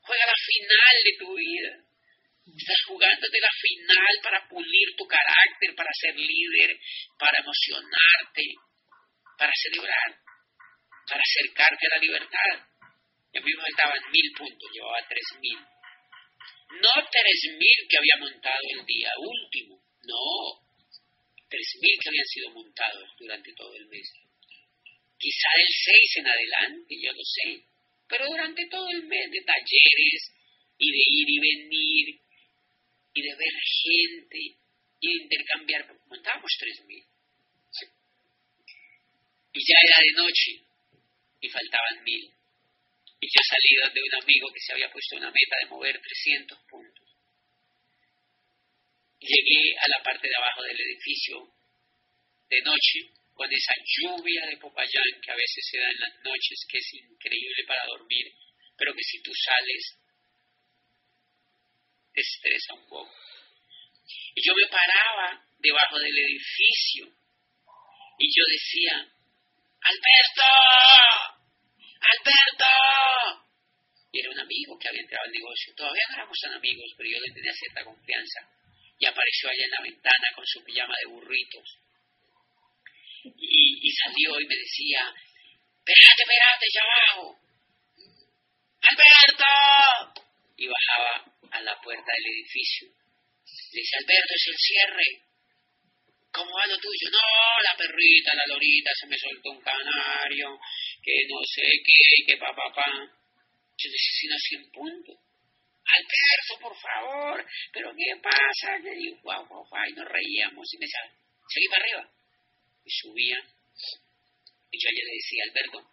Juega la final de tu vida. Estás jugándote la final para pulir tu carácter, para ser líder, para emocionarte, para celebrar, para acercarte a la libertad. Mí me faltaban mil puntos, llevaba tres mil no tres mil que había montado el día último, no, tres mil que habían sido montados durante todo el mes. Quizá el seis en adelante, yo lo sé, pero durante todo el mes de talleres y de ir y venir y de ver gente y de intercambiar, montábamos tres mil. Y ya era de noche y faltaban mil. Y yo salí de un amigo que se había puesto una meta de mover 300 puntos. Llegué a la parte de abajo del edificio de noche con esa lluvia de Popayán que a veces se da en las noches, que es increíble para dormir, pero que si tú sales estresa un poco. Y yo me paraba debajo del edificio y yo decía, Alberto, ¡Alberto! Y era un amigo que había entrado al negocio. Todavía no éramos tan amigos, pero yo le tenía cierta confianza. Y apareció allá en la ventana con su pijama de burritos. Y, salió y me decía, espérate, espérate, ya bajo. ¡Alberto! Y bajaba a la puerta del edificio. Le dice, Alberto, es el cierre. ¿Cómo va lo tuyo? No, la perrita, la lorita, se me soltó un canario, que no sé qué, que pa, pa, pa. Yo necesito 100 puntos. Alberto, por favor, pero ¿qué pasa? Le digo, guau, guau, guau, y nos reíamos y me decía, seguí para arriba. Y subía, y yo le decía, Alberto,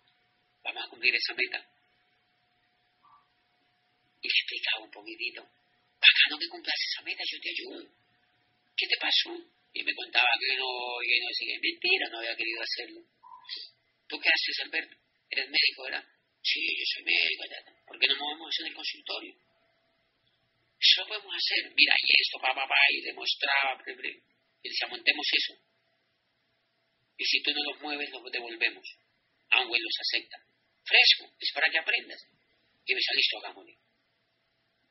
vamos a cumplir esa meta. Y le explicaba un poquitito, no que cumplas esa meta, yo te ayudo. ¿Qué te pasó? y me contaba que no, que no sigue mentira, no había querido hacerlo. ¿Tú qué haces, Alberto? ¿Eres médico, verdad? Sí, yo soy médico, ¿por qué no movemos eso en el consultorio? Eso podemos hacer, mira, y esto, papá, papá, y demostraba, y decía, montemos eso. Y si tú no los mueves, los devolvemos. Aunque los acepta. Fresco, es para que aprendas. Y me salí listo, hagámosle.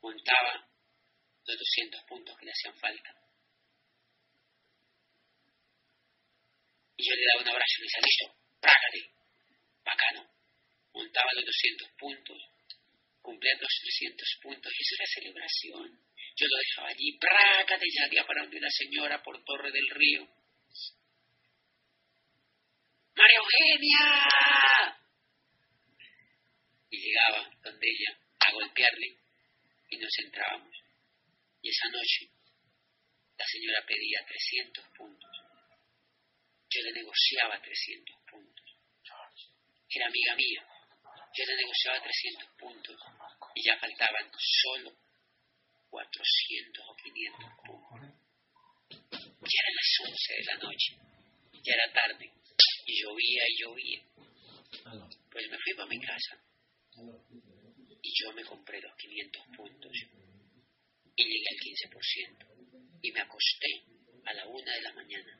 Montaba los 200 puntos que le hacían falta Y yo le daba un abrazo y me decía, listo, prágate. Bacano. Montaba los 200 puntos, cumplía los 300 puntos y eso era celebración. Yo lo dejaba allí, prácate, y salía para donde una señora por Torre del Río. ¡María Eugenia! Y llegaba donde ella a golpearle y nos entrábamos. Y esa noche la señora pedía 300 puntos. Yo le negociaba 300 puntos. Era amiga mía. Yo le negociaba 300 puntos y ya faltaban solo 400 o 500 puntos. Ya eran las 11 de la noche. Ya era tarde. Y llovía y llovía. Pues me fui para mi casa. Yo me compré los 500 puntos. Y llegué al 15%. Y me acosté a la una de la mañana.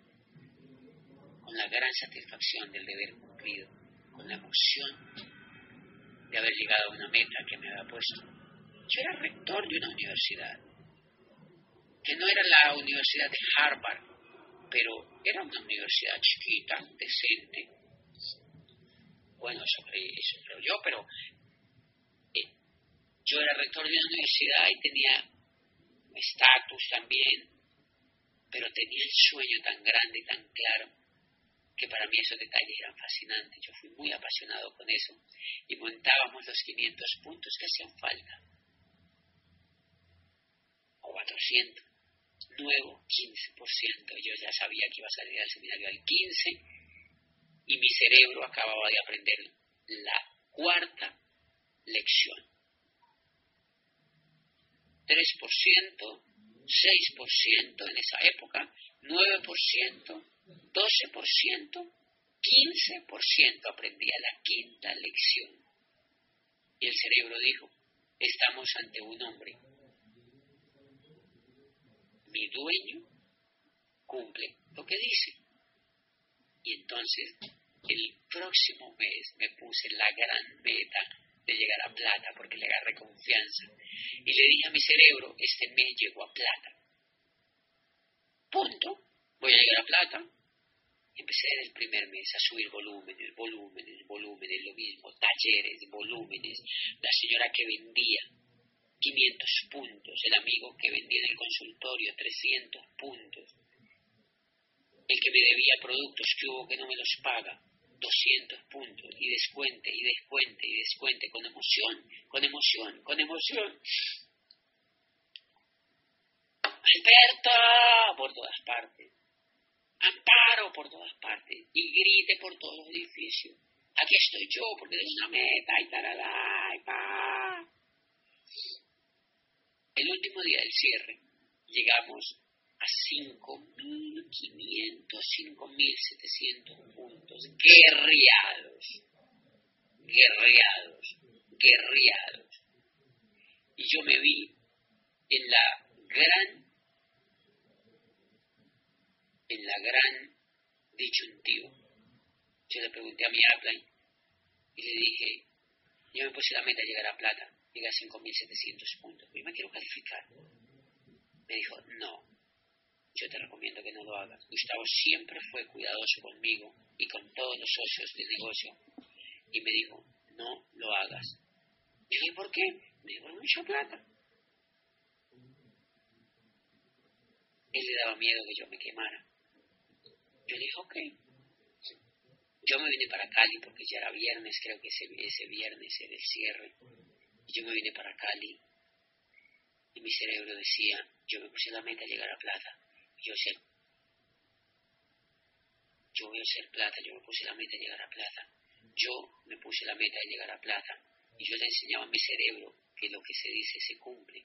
Con la gran satisfacción del deber cumplido. Con la emoción de haber llegado a una meta que me había puesto. Yo era rector de una universidad, que no era la Universidad de Harvard, pero era una universidad chiquita, decente. Bueno, eso, creo yo, pero yo era rector de una universidad y tenía estatus también, pero tenía el sueño tan grande y tan claro que para mí esos detalles eran fascinantes. Yo fui muy apasionado con eso y montábamos los 500 puntos que hacían falta. O 400. Nuevo 15%. Yo ya sabía que iba a salir al seminario al 15% y mi cerebro acababa de aprender la cuarta lección. 3%, 6% en esa época, 9%, 12%, 15% aprendía la quinta lección. Y el cerebro dijo, estamos ante un hombre. Mi dueño cumple lo que dice. Y entonces, el próximo mes me puse la gran meta de llegar a plata porque le agarré confianza. Y le dije a mi cerebro, este mes llegó a plata. Punto. Voy a llegar a plata empecé en el primer mes a subir volúmenes, volúmenes, volúmenes, lo mismo, talleres, volúmenes, la señora que vendía 500 puntos, el amigo que vendía en el consultorio 300 puntos, el que me debía productos que hubo que no me los paga, 200 puntos, y descuente, y descuente, y descuente, con emoción, con emoción, con emoción. Alberto, por todas partes amparo por todas partes y grite por todos los edificios. Aquí estoy yo porque es una meta y taralá y pa. El último día del cierre llegamos 5.500, 5.700 puntos guerreados, guerreados, guerreados. Y yo me vi en la gran en la gran disyuntivo. Yo le pregunté a mi upline y le dije, yo me puse la meta de llegar a plata, llegar a 5.700 puntos, pero me quiero calificar. Me dijo, no, yo te recomiendo que no lo hagas. Gustavo siempre fue cuidadoso conmigo y con todos los socios del negocio y me dijo, no lo hagas. Dije, ¿por qué? Me dijo, mucha plata. Él le daba miedo que yo me quemara. Yo dije, ok. Yo me vine para Cali porque ya era viernes, creo que ese, ese viernes era el cierre. Y yo me vine para Cali y mi cerebro decía, yo me puse la meta de llegar a plata. Yo sé, yo voy a ser plata, yo me puse la meta de llegar a plata. Yo me puse la meta de llegar a plata. Y yo le enseñaba a mi cerebro que lo que se dice se cumple.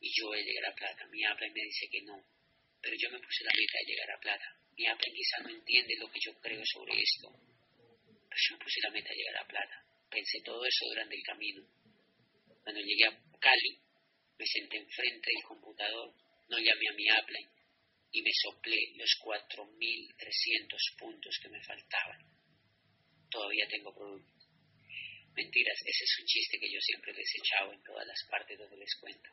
Y yo voy a llegar a plata. Mi y me dice que no. Pero yo me puse la meta de llegar a plata mi aprendizaje no entiende lo que yo creo sobre esto. Pero yo puse la meta de llegar a plata. Pensé todo eso durante el camino. Cuando llegué a Cali, me senté enfrente del computador, no llamé a mi Apple y me soplé los 4.300 puntos que me faltaban. Todavía tengo producto. Mentiras, ese es un chiste que yo siempre les he echado en todas las partes donde les cuento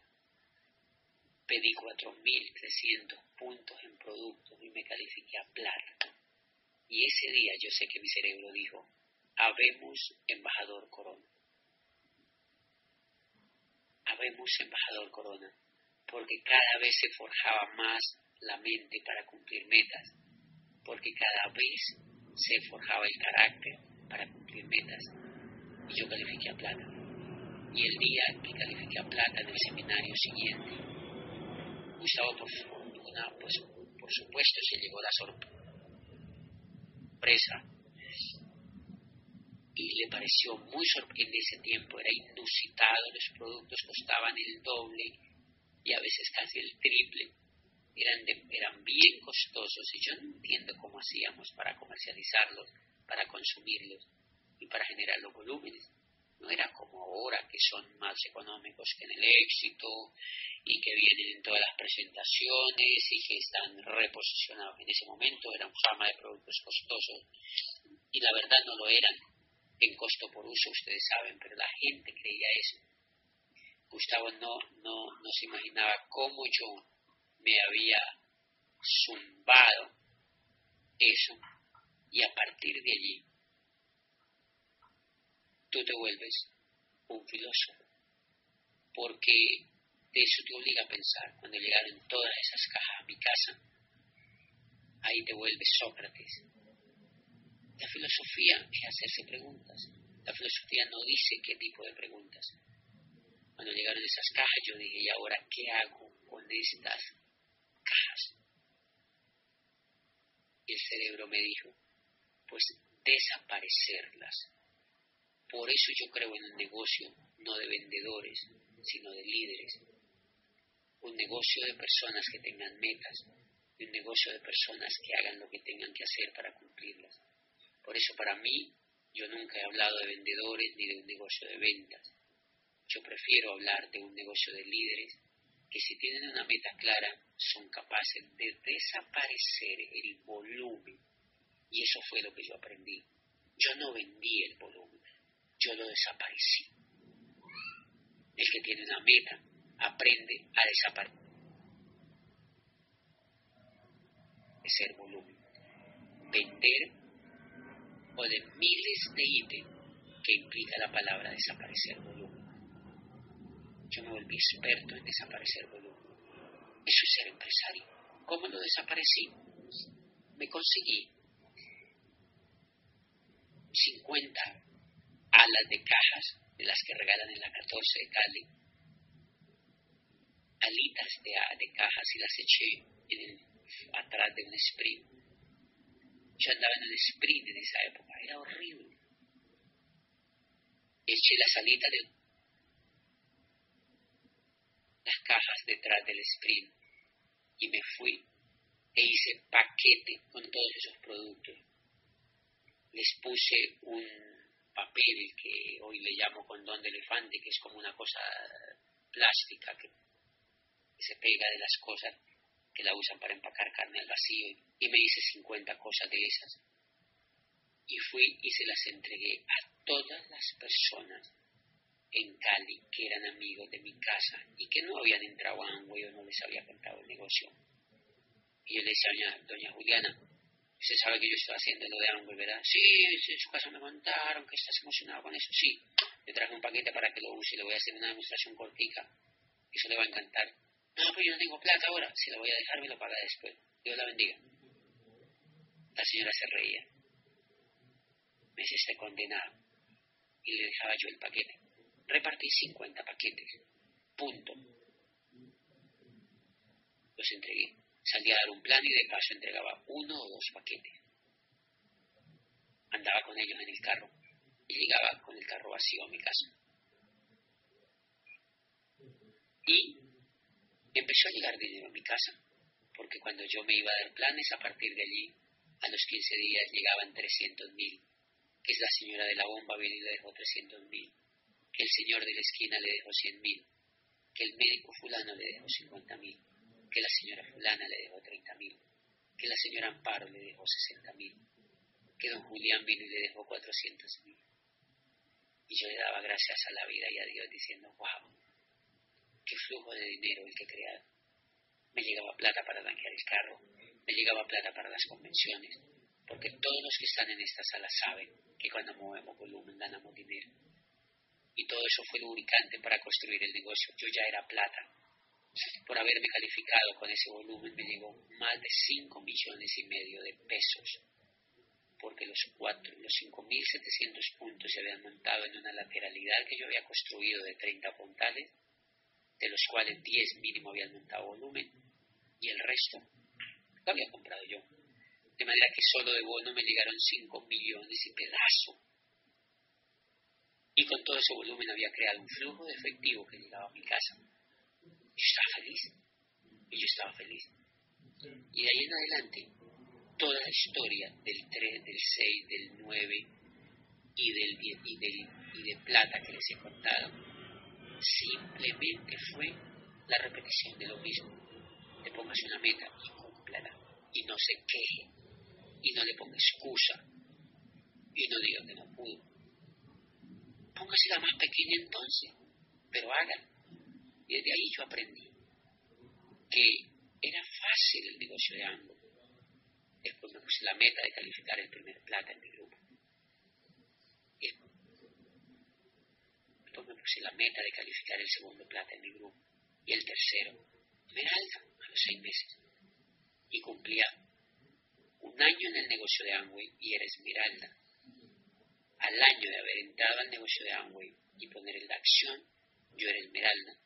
pedí 4.300 puntos en productos y me califiqué a plata. Y ese día yo sé que mi cerebro dijo, habemos embajador Corona. Habemos embajador Corona. porque cada vez se forjaba más la mente para cumplir metas, porque cada vez se forjaba el carácter para cumplir metas. Y yo califiqué a plata. Y el día que califiqué a plata en el seminario siguiente, Gustavo por fortuna, pues por supuesto se llegó la sorpresa y le pareció muy sorprendente ese tiempo, era inusitado, los productos costaban el doble y a veces casi el triple, eran, eran bien costosos y yo no entiendo cómo hacíamos para comercializarlos, para consumirlos y para generar los volúmenes. No era como ahora que son más económicos que en el éxito y que vienen en todas las presentaciones y que están reposicionados. En ese momento eran fama de productos costosos y la verdad no lo eran en costo por uso, ustedes saben, pero la gente creía eso. Gustavo no, no, no se imaginaba cómo yo me había zumbado eso y a partir de allí tú te vuelves un filósofo porque de eso te obliga a pensar cuando llegaron todas esas cajas a mi casa ahí te vuelves Sócrates la filosofía es hacerse preguntas. La filosofía no dice qué tipo de preguntas. Cuando llegaron esas cajas yo dije, ¿y ahora qué hago con estas Y el cerebro me dijo, pues desaparecerlas. Por eso yo creo en un negocio no de vendedores, sino de líderes. Un negocio de personas que tengan metas y un negocio de personas que hagan lo que tengan que hacer para cumplirlas. Por eso para mí yo nunca he hablado de vendedores ni de un negocio de ventas. Yo prefiero hablar de un negocio de líderes que si tienen una meta clara son capaces de desaparecer el volumen. Y eso fue lo que yo aprendí. Yo no vendí el volumen, yo lo desaparecí. El que tiene una meta aprende a desaparecer volumen. Vender o de miles de ítems que implica la palabra desaparecer volumen. Yo me volví experto en desaparecer volumen. Eso es ser empresario. ¿Cómo lo desaparecí? Me conseguí 50 alas de cajas de las que regalan en la 14 de Cali, alitas de, de cajas y las eché en atrás de un sprint yo andaba en el sprint en esa época, era horrible. Eché la salita de las cajas detrás del sprint y me fui e hice paquete con todos esos productos. Les puse un papel que hoy le llamo condón de elefante, que es como una cosa plástica que se pega de las cosas que la usan para empacar carne al vacío y me hice 50 cosas de esas. Y fui y se las entregué a todas las personas en Cali que eran amigos de mi casa y que no habían entrado a Amway o no les había contado el negocio. Y yo le decía a doña, Juliana, usted sabe que yo estoy haciendo lo de Amway, ¿verdad? Sí, en su casa me contaron que estás emocionado con eso. Sí, le traje un paquete para que lo use le voy a hacer una demostración cortica. Eso le va a encantar. No, pues yo no tengo plata ahora. Si la voy a dejar, me lo paga después. Dios la bendiga. La señora se reía. Me dice, está condenado. Y le dejaba yo el paquete. Repartí 50 paquetes. Punto. Los entregué. Salí a dar un plan y de paso entregaba uno o dos paquetes. Andaba con ellos en el carro y llegaba con el carro vacío a mi casa. Y empezó a llegar dinero a mi casa, porque cuando yo me iba a dar planes, a partir de allí, a los 15 días llegaban 300 mil, que es la señora de la bomba vino y le dejó 300 mil, que el señor de la esquina le dejó 100 mil, que el médico fulano le dejó 50 mil, que la señora fulana le dejó 30 mil, que la señora Amparo le dejó 60 mil, que don Julián vino y le dejó 400 mil. Y yo le daba gracias a la vida y a Dios diciendo, wow, qué flujo de dinero el que he. Me llegaba plata para blanquear el carro, me llegaba plata para las convenciones, porque todos los que están en esta sala saben que cuando movemos volumen ganamos dinero. Y todo eso fue lubricante para construir el negocio. Yo ya era plata. por haberme calificado con ese volumen, me llegó más de 5 millones y medio de pesos, porque los cuatro, los 5.700 puntos se habían montado en una lateralidad que yo había construido de 30 puntales, de los cuales 10 mínimo habían montado volumen, y el resto lo había comprado yo. De manera que solo de bono me llegaron 5 millones y pedazo. Y con todo ese volumen había creado un flujo de efectivo que llegaba a mi casa. Yo estaba feliz. Y yo estaba feliz. Y de ahí en adelante, toda la historia del 3, del 6, del 9 y del 10 y, del, y de plata que les he contado, simplemente fue la repetición de lo mismo. Te pongas una meta y cúmplala. Y no se queje. Y no le ponga excusa. Y no diga que no pudo. Póngase la más pequeña entonces, pero hágalo. Y desde ahí yo aprendí que era fácil el negocio de ambos. Después me puse la meta de calificar el primer plata en mi grupo. Después me puse la meta de calificar el segundo plata en mi grupo. Y el tercero, Esmeralda, a los seis meses. Y cumplía un año en el negocio de Amway y era Esmeralda. Al año de haber entrado al negocio de Amway y poner en la acción, yo era Esmeralda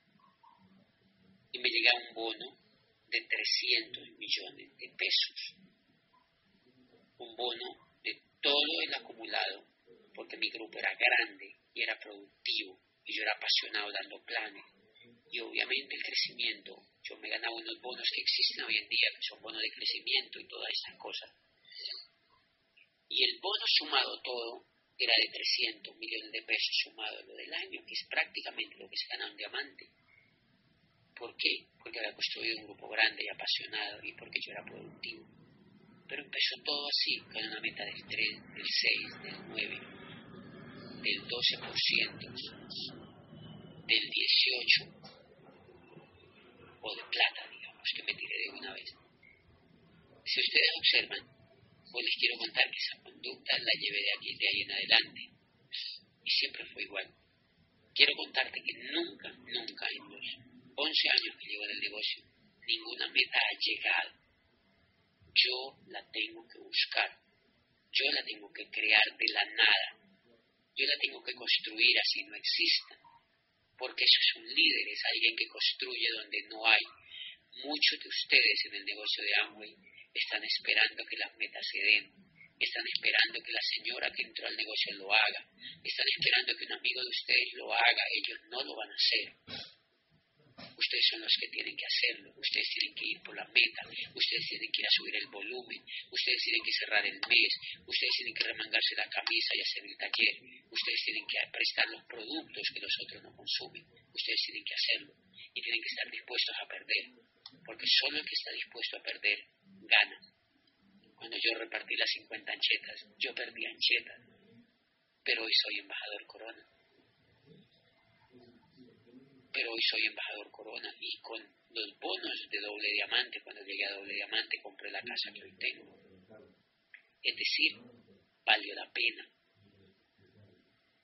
y me llega un bono de 300 millones de pesos. Un bono de todo el acumulado, porque mi grupo era grande y era productivo y yo era apasionado dando planes. Y obviamente el crecimiento, yo me ganaba unos bonos que existen hoy en día, que son bonos de crecimiento y todas estas cosas. Y el bono sumado todo era de 300 millones de pesos sumado a lo del año, que es prácticamente lo que se gana un diamante. ¿Por qué? Porque había construido un grupo grande y apasionado y porque yo era productivo. Pero empezó todo así, con una meta del 3, del 6, del 9, del 12%, del 18% o de plata, digamos, que me tiré de una vez. Si ustedes observan, pues les quiero contar que esa conducta la llevé de aquí, de ahí en adelante. Y siempre fue igual. Quiero contarte que nunca, nunca en los 11 años que llevo en el negocio, ninguna meta ha llegado. Yo la tengo que buscar, yo la tengo que crear de la nada, yo la tengo que construir así no exista, porque eso es un líder, es alguien que construye donde no hay. Muchos de ustedes en el negocio de Amway están esperando que las metas se den, están esperando que la señora que entró al negocio lo haga, están esperando que un amigo de ustedes lo haga, ellos no lo van a hacer. Ustedes son los que tienen que hacerlo, ustedes tienen que ir por la meta, ustedes tienen que ir a subir el volumen, ustedes tienen que cerrar el mes, ustedes tienen que remangarse la camisa y hacer el taller, ustedes tienen que prestar los productos que los otros no consumen, ustedes tienen que hacerlo. Y tienen que estar dispuestos a perder, porque solo el que está dispuesto a perder gana. Cuando yo repartí las 50 anchetas, yo perdí anchetas, pero hoy soy embajador corona pero hoy soy embajador Corona y con los bonos de doble diamante, cuando llegué a doble diamante compré la casa que hoy tengo. Es decir, valió la pena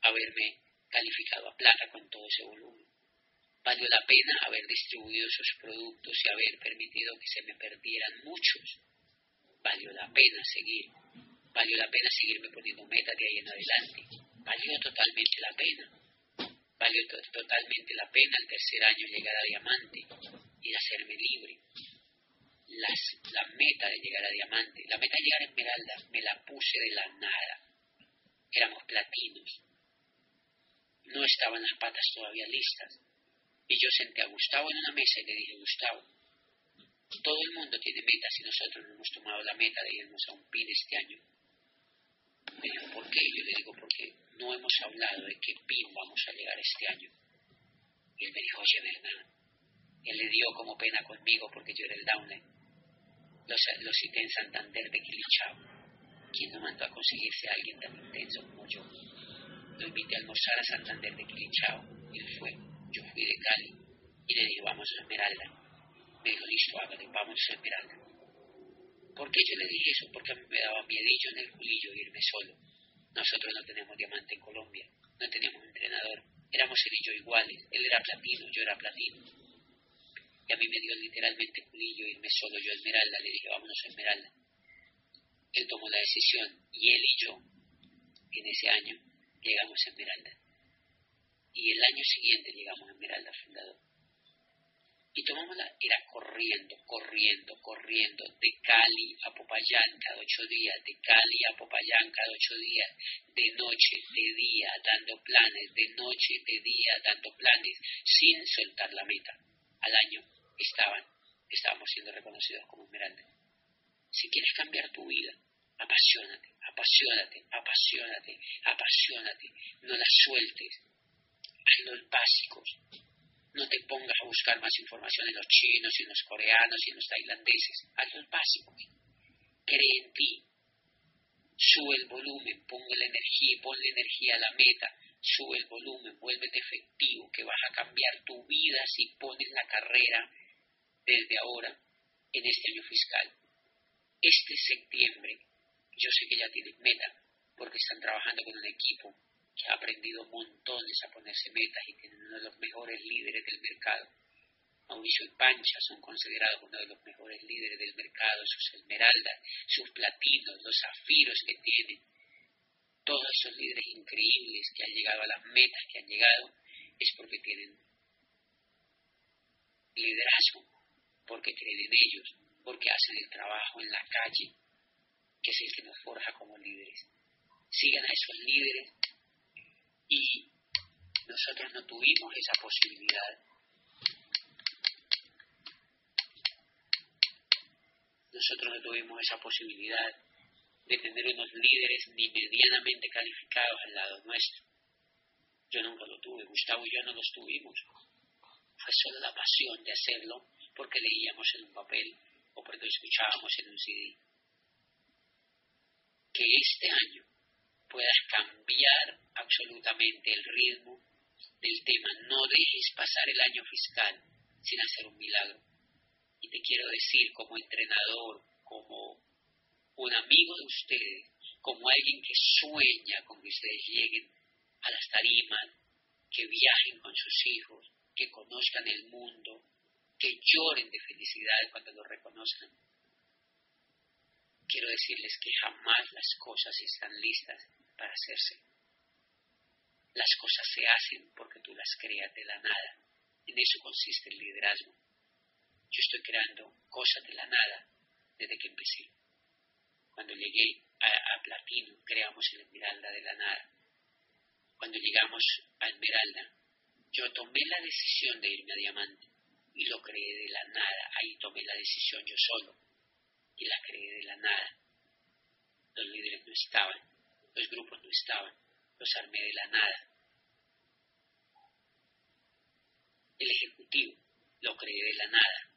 haberme calificado a plata con todo ese volumen. Valió la pena haber distribuido esos productos y haber permitido que se me perdieran muchos. Valió la pena seguir. Valió la pena seguirme poniendo metas de ahí en adelante. Valió totalmente la pena Valió totalmente la pena el tercer año llegar a diamante y hacerme libre. Las, la meta de llegar a diamante, la meta de llegar a esmeralda, me la puse de la nada. Éramos platinos. No estaban las patas todavía listas. Y yo senté a Gustavo en una mesa y le dije, Gustavo, todo el mundo tiene metas y nosotros no hemos tomado la meta de irnos a un PIN este año. Me dijo, ¿por qué? Yo le digo, porque no hemos hablado de qué PIN vamos a llegar este año. Él me dijo, oye, ¿verdad? Él le dio como pena conmigo porque yo era el downline. Los, los cité en Santander de Quilichao. ¿Quién no mandó a conseguirse a alguien tan intenso como yo? Lo invité a almorzar a Santander de Quilichao. Y él fue. Yo fui de Cali. Y le dije, vamos a Esmeralda. Me dijo, listo, hágale, vamos a Esmeralda. ¿Por qué yo le dije eso? Porque a mí me daba miedillo en el culillo irme solo nosotros no tenemos diamante en Colombia, no teníamos entrenador, éramos él y yo iguales, él era platino, yo era platino. Y a mí me dio literalmente culillo irme solo yo a Esmeralda. Le dije, vámonos a Esmeralda. Él tomó la decisión y él y yo, en ese año, llegamos a Esmeralda. Y el año siguiente llegamos a Esmeralda Fundador. Y tomámosla, era corriendo, corriendo, corriendo, de Cali a Popayán cada ocho días, de Cali a Popayán cada ocho días, de noche, de día, dando planes, de noche, de día, dando planes, sin soltar la meta. Al año estaban, estábamos siendo reconocidos como Esmeralda. Si quieres cambiar tu vida, apasionate, apasionate, apasionate, apasionate, no la sueltes, haz los básicos, no te pongas a buscar más información en los chinos y en los coreanos y en los tailandeses. Haz los básicos. Cree en ti. Sube el volumen, ponle la energía, ponle energía a la meta. Sube el volumen, vuélvete efectivo, que vas a cambiar tu vida si pones la carrera desde ahora en este año fiscal. Este septiembre, yo sé que ya tienes meta, porque están trabajando con un equipo ha aprendido montones a ponerse metas y tienen uno de los mejores líderes del mercado. Mauricio y Pancha son considerados uno de los mejores líderes del mercado, sus esmeraldas, sus platinos, los zafiros que tienen. Todos esos líderes increíbles que han llegado a las metas que han llegado es porque tienen liderazgo, porque creen en ellos, porque hacen el trabajo en la calle, que es el que nos forja como líderes. Sigan a esos líderes y nosotros no tuvimos esa posibilidad. Nosotros no tuvimos esa posibilidad de tener unos líderes ni medianamente calificados al lado nuestro. Yo nunca lo tuve, Gustavo y yo no los tuvimos. Fue solo la pasión de hacerlo porque leíamos en un papel o porque escuchábamos en un CD. Que este año puedas cambiar absolutamente el ritmo del tema. No dejes pasar el año fiscal sin hacer un milagro. Y te quiero decir como entrenador, como un amigo de ustedes, como alguien que sueña con que ustedes lleguen a las tarimas, que viajen con sus hijos, que conozcan el mundo, que lloren de felicidad cuando lo reconozcan. Quiero decirles que jamás las cosas están listas para hacerse. Las cosas se hacen porque tú las creas de la nada. En eso consiste el liderazgo. Yo estoy creando cosas de la nada desde que empecé. Cuando llegué a, Platino, creamos el Esmeralda de la nada. Cuando llegamos a Esmeralda, yo tomé la decisión de irme a Diamante y lo creé de la nada. Ahí tomé la decisión yo solo y la creé de la nada. Los líderes no estaban los grupos no estaban, los armé de la nada. El ejecutivo lo creé de la nada.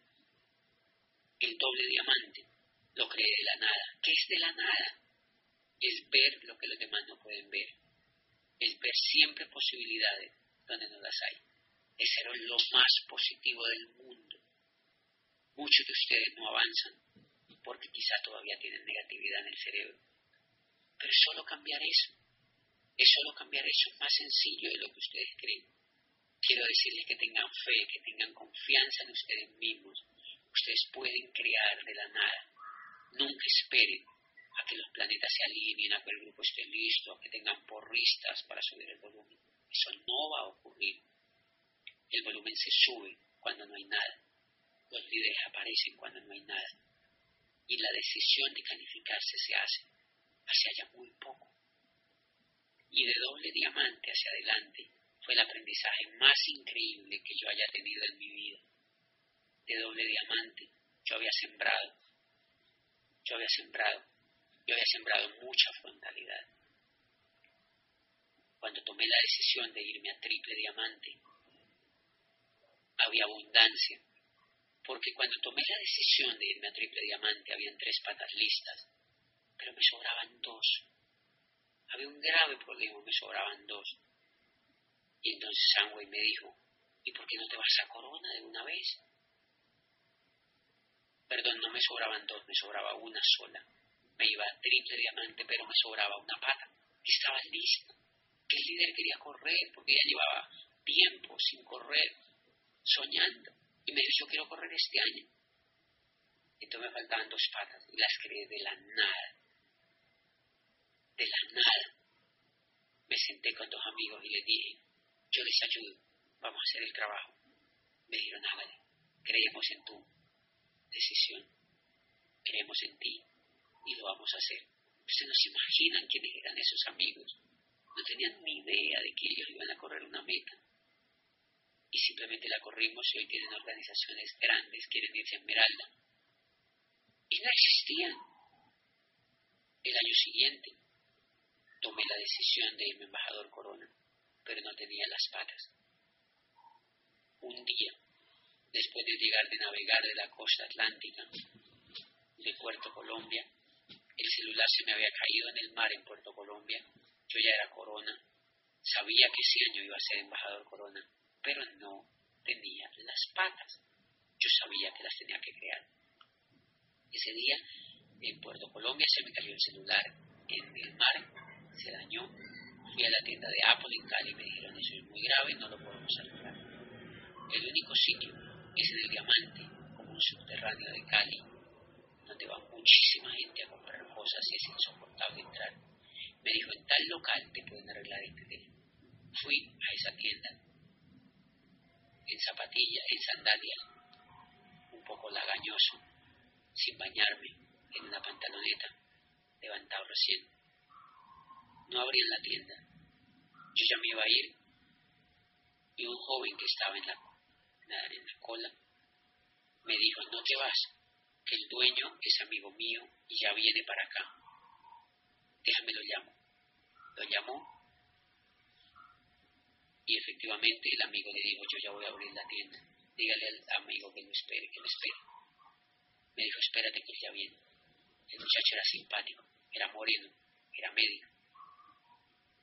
El doble diamante lo creé de la nada. ¿Qué es de la nada? Es ver lo que los demás no pueden ver. Es ver siempre posibilidades donde no las hay. Es ser lo más positivo del mundo. Muchos de ustedes no avanzan porque quizá todavía tienen negatividad en el cerebro pero es solo cambiar eso. Es solo cambiar eso. Es más sencillo de lo que ustedes creen. Quiero decirles que tengan fe, que tengan confianza en ustedes mismos. Ustedes pueden crear de la nada. Nunca esperen a que los planetas se alineen, a que el grupo esté listo, a que tengan porristas para subir el volumen. Eso no va a ocurrir. El volumen se sube cuando no hay nada. Los líderes aparecen cuando no hay nada. Y la decisión de calificarse se hace hacia allá muy poco. Y de doble diamante hacia adelante fue el aprendizaje más increíble que yo haya tenido en mi vida. De doble diamante yo había sembrado, yo había sembrado, yo había sembrado mucha frontalidad. Cuando tomé la decisión de irme a triple diamante, había abundancia, porque cuando tomé la decisión de irme a triple diamante habían tres patas listas pero me sobraban dos. Había un grave problema, me sobraban dos. Y entonces Sangway me dijo, ¿y por qué no te vas a Corona de una vez? Perdón, no me sobraban dos, me sobraba una sola. Me iba triple diamante, pero me sobraba una pata. Estaba listo. Que el líder quería correr, porque ya llevaba tiempo sin correr, soñando. Y me dijo, quiero correr este año. Entonces me faltaban dos patas y las creé de la nada. De la nada. Me senté con dos amigos y les dije, yo les ayudo, vamos a hacer el trabajo. Me dijeron, hágale, creemos en tu decisión, creemos en ti y lo vamos a hacer. Ustedes no se imaginan quiénes eran esos amigos. No tenían ni idea de que ellos iban a correr una meta. Y simplemente la corrimos y hoy tienen organizaciones grandes, quieren irse a Esmeralda. Y no existían. El año siguiente tomé la decisión de irme embajador Corona, pero no tenía las patas. Un día, después de llegar de navegar de la costa atlántica de Puerto Colombia, el celular se me había caído en el mar en Puerto Colombia. Yo ya era corona. Sabía que ese año iba a ser embajador corona, pero no tenía las patas. Yo sabía que las tenía que crear. Ese día en Puerto Colombia se me cayó el celular en el mar, se dañó. Fui a la tienda de Apple en Cali y me dijeron eso es muy grave, no lo podemos arreglar. El único sitio es en el Diamante, como un subterráneo de Cali, donde va muchísima gente a comprar cosas y es insoportable entrar. Me dijo, en tal local te pueden arreglar el teléfono. Fui a esa tienda, en zapatilla, en sandalias, un poco lagañoso, sin bañarme, en una pantaloneta, levantado recién. No abrían la tienda. Yo ya me iba a ir y un joven que estaba en la, en la cola me dijo, no te vas, que el dueño es amigo mío y ya viene para acá. Déjame lo llamo. Lo llamó y efectivamente el amigo le dijo, yo ya voy a abrir la tienda. Dígale al amigo que lo espere, que lo espere. Me dijo, espérate que ya viene. El muchacho era simpático, era moreno, era médico.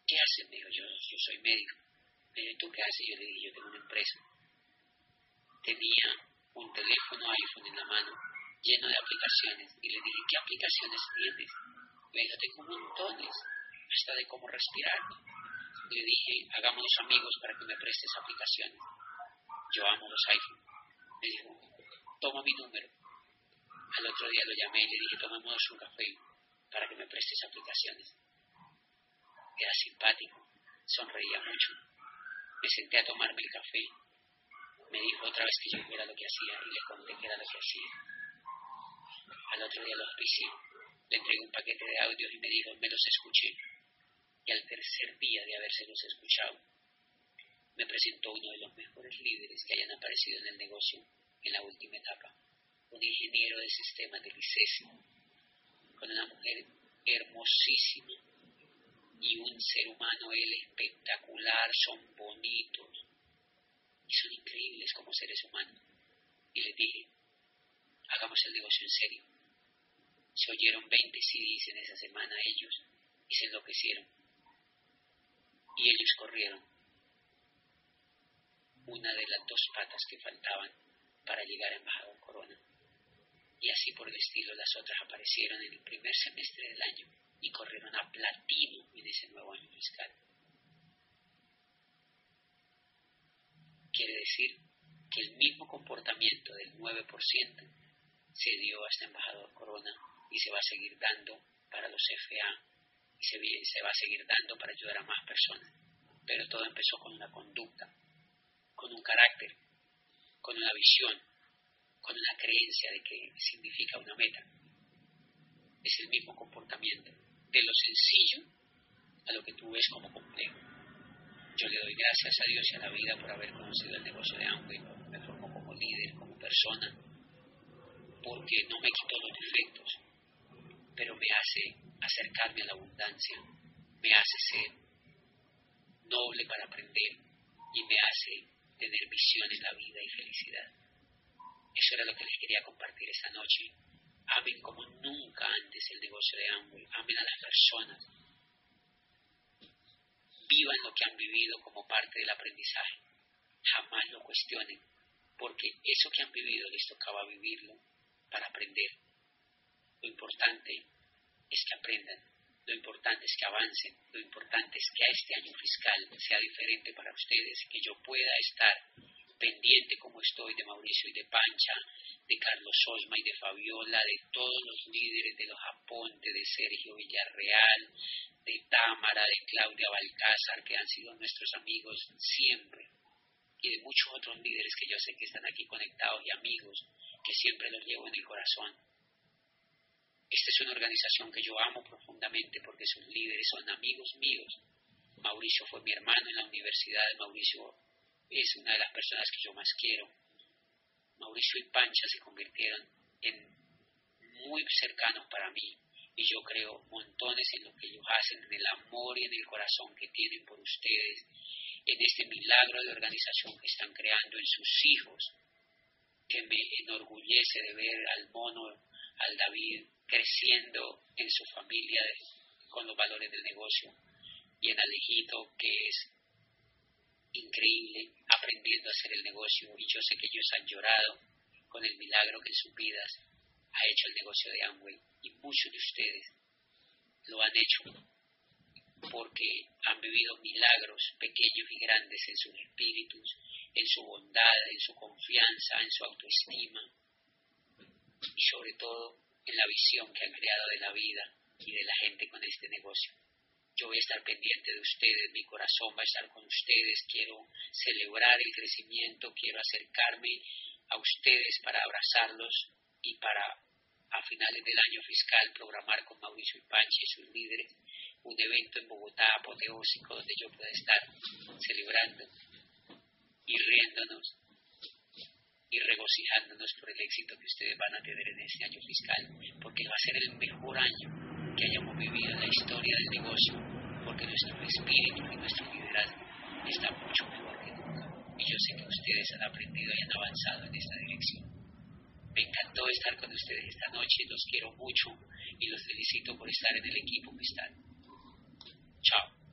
¿Qué haces? Me dijo, yo, soy médico. Me dijo, ¿tú qué haces? Yo le dije, yo tengo una empresa. Tenía un teléfono iPhone en la mano lleno de aplicaciones. Y le dije, ¿qué aplicaciones tienes? Me dijo, tengo montones, hasta de cómo respirar. Le dije, hagámonos amigos para que me prestes aplicaciones. Yo amo los iPhone. Me dijo, toma mi número. Al otro día lo llamé y le dije, tomémonos un café para que me prestes aplicaciones. Era simpático, sonreía mucho. Me senté a tomarme el café. Me dijo otra vez que yo viera lo que hacía y le conté que era lo que hacía. Al otro día los auspicié. Le entregué un paquete de audios y me dijo, me los escuché. Y al tercer día de habérselos escuchado, me presentó uno de los mejores líderes que hayan aparecido en el negocio en la última etapa. Un ingeniero de sistemas de licencia, con una mujer hermosísima y un ser humano él espectacular, son bonitos y son increíbles como seres humanos. Y les dije, hagamos el negocio en serio. Se oyeron 20 CDs en esa semana ellos y se enloquecieron. Y ellos corrieron una de las dos patas que faltaban para llegar a Embajador Corona. Y así por el estilo las otras aparecieron en el primer semestre del año y corrieron a platino en ese nuevo año fiscal. Quiere decir que el mismo comportamiento del 9% se dio a este embajador Corona y se va a seguir dando para los FA y se, se va a seguir dando para ayudar a más personas. Pero todo empezó con una conducta, con un carácter, con una visión, con una creencia de que significa una meta. Es el mismo comportamiento, de lo sencillo a lo que tú ves como complejo. Yo le doy gracias a Dios y a la vida por haber conocido el negocio de Amway, me formó como líder, como persona, porque no me quitó los defectos, pero me hace acercarme a la abundancia, me hace ser noble para aprender y me hace tener visión en la vida y felicidad. Eso era lo que les quería compartir esta noche. Amen como nunca antes el negocio de Amway, amen a las personas, vivan lo que han vivido como parte del aprendizaje, jamás lo cuestionen, porque eso que han vivido les tocaba vivirlo para aprender. Lo importante es que aprendan, lo importante es que avancen, lo importante es que este año fiscal sea diferente para ustedes, que yo pueda estar pendiente como estoy de Mauricio y de Pancha, de Carlos Osma y de Fabiola, de todos los líderes de los Aponte, de Sergio Villarreal, de Támara, de Claudia Balcázar, que han sido nuestros amigos siempre, y de muchos otros líderes que yo sé que están aquí conectados y amigos, que siempre los llevo en el corazón. Esta es una organización que yo amo profundamente porque sus líderes son amigos míos. Mauricio fue mi hermano en la universidad, Mauricio es una de las personas que yo más quiero. Mauricio y Pancha se convirtieron en muy cercanos para mí y yo creo montones en lo que ellos hacen, en el amor y en el corazón que tienen por ustedes, en este milagro de organización que están creando en sus hijos, que me enorgullece de ver al mono, al David, creciendo en su familia con los valores del negocio y en Alejito, que es increíble aprendiendo a hacer el negocio y yo sé que ellos han llorado con el milagro que en sus vidas ha hecho el negocio de Amway y muchos de ustedes lo han hecho porque han vivido milagros pequeños y grandes en sus espíritus, en su bondad, en su confianza, en su autoestima y sobre todo en la visión que han creado de la vida y de la gente con este negocio. Yo voy a estar pendiente de ustedes, mi corazón va a estar con ustedes, quiero celebrar el crecimiento, quiero acercarme a ustedes para abrazarlos y para a finales del año fiscal programar con Mauricio Panche y sus líderes un evento en Bogotá apoteósico donde yo pueda estar celebrando y riéndonos y regocijándonos por el éxito que ustedes van a tener en este año fiscal, porque va a ser el mejor año que hayamos vivido la historia del negocio, porque nuestro espíritu y nuestro liderazgo está mucho mejor que nunca. Y yo sé que ustedes han aprendido y han avanzado en esta dirección. Me encantó estar con ustedes esta noche, los quiero mucho y los felicito por estar en el equipo que están. Chao.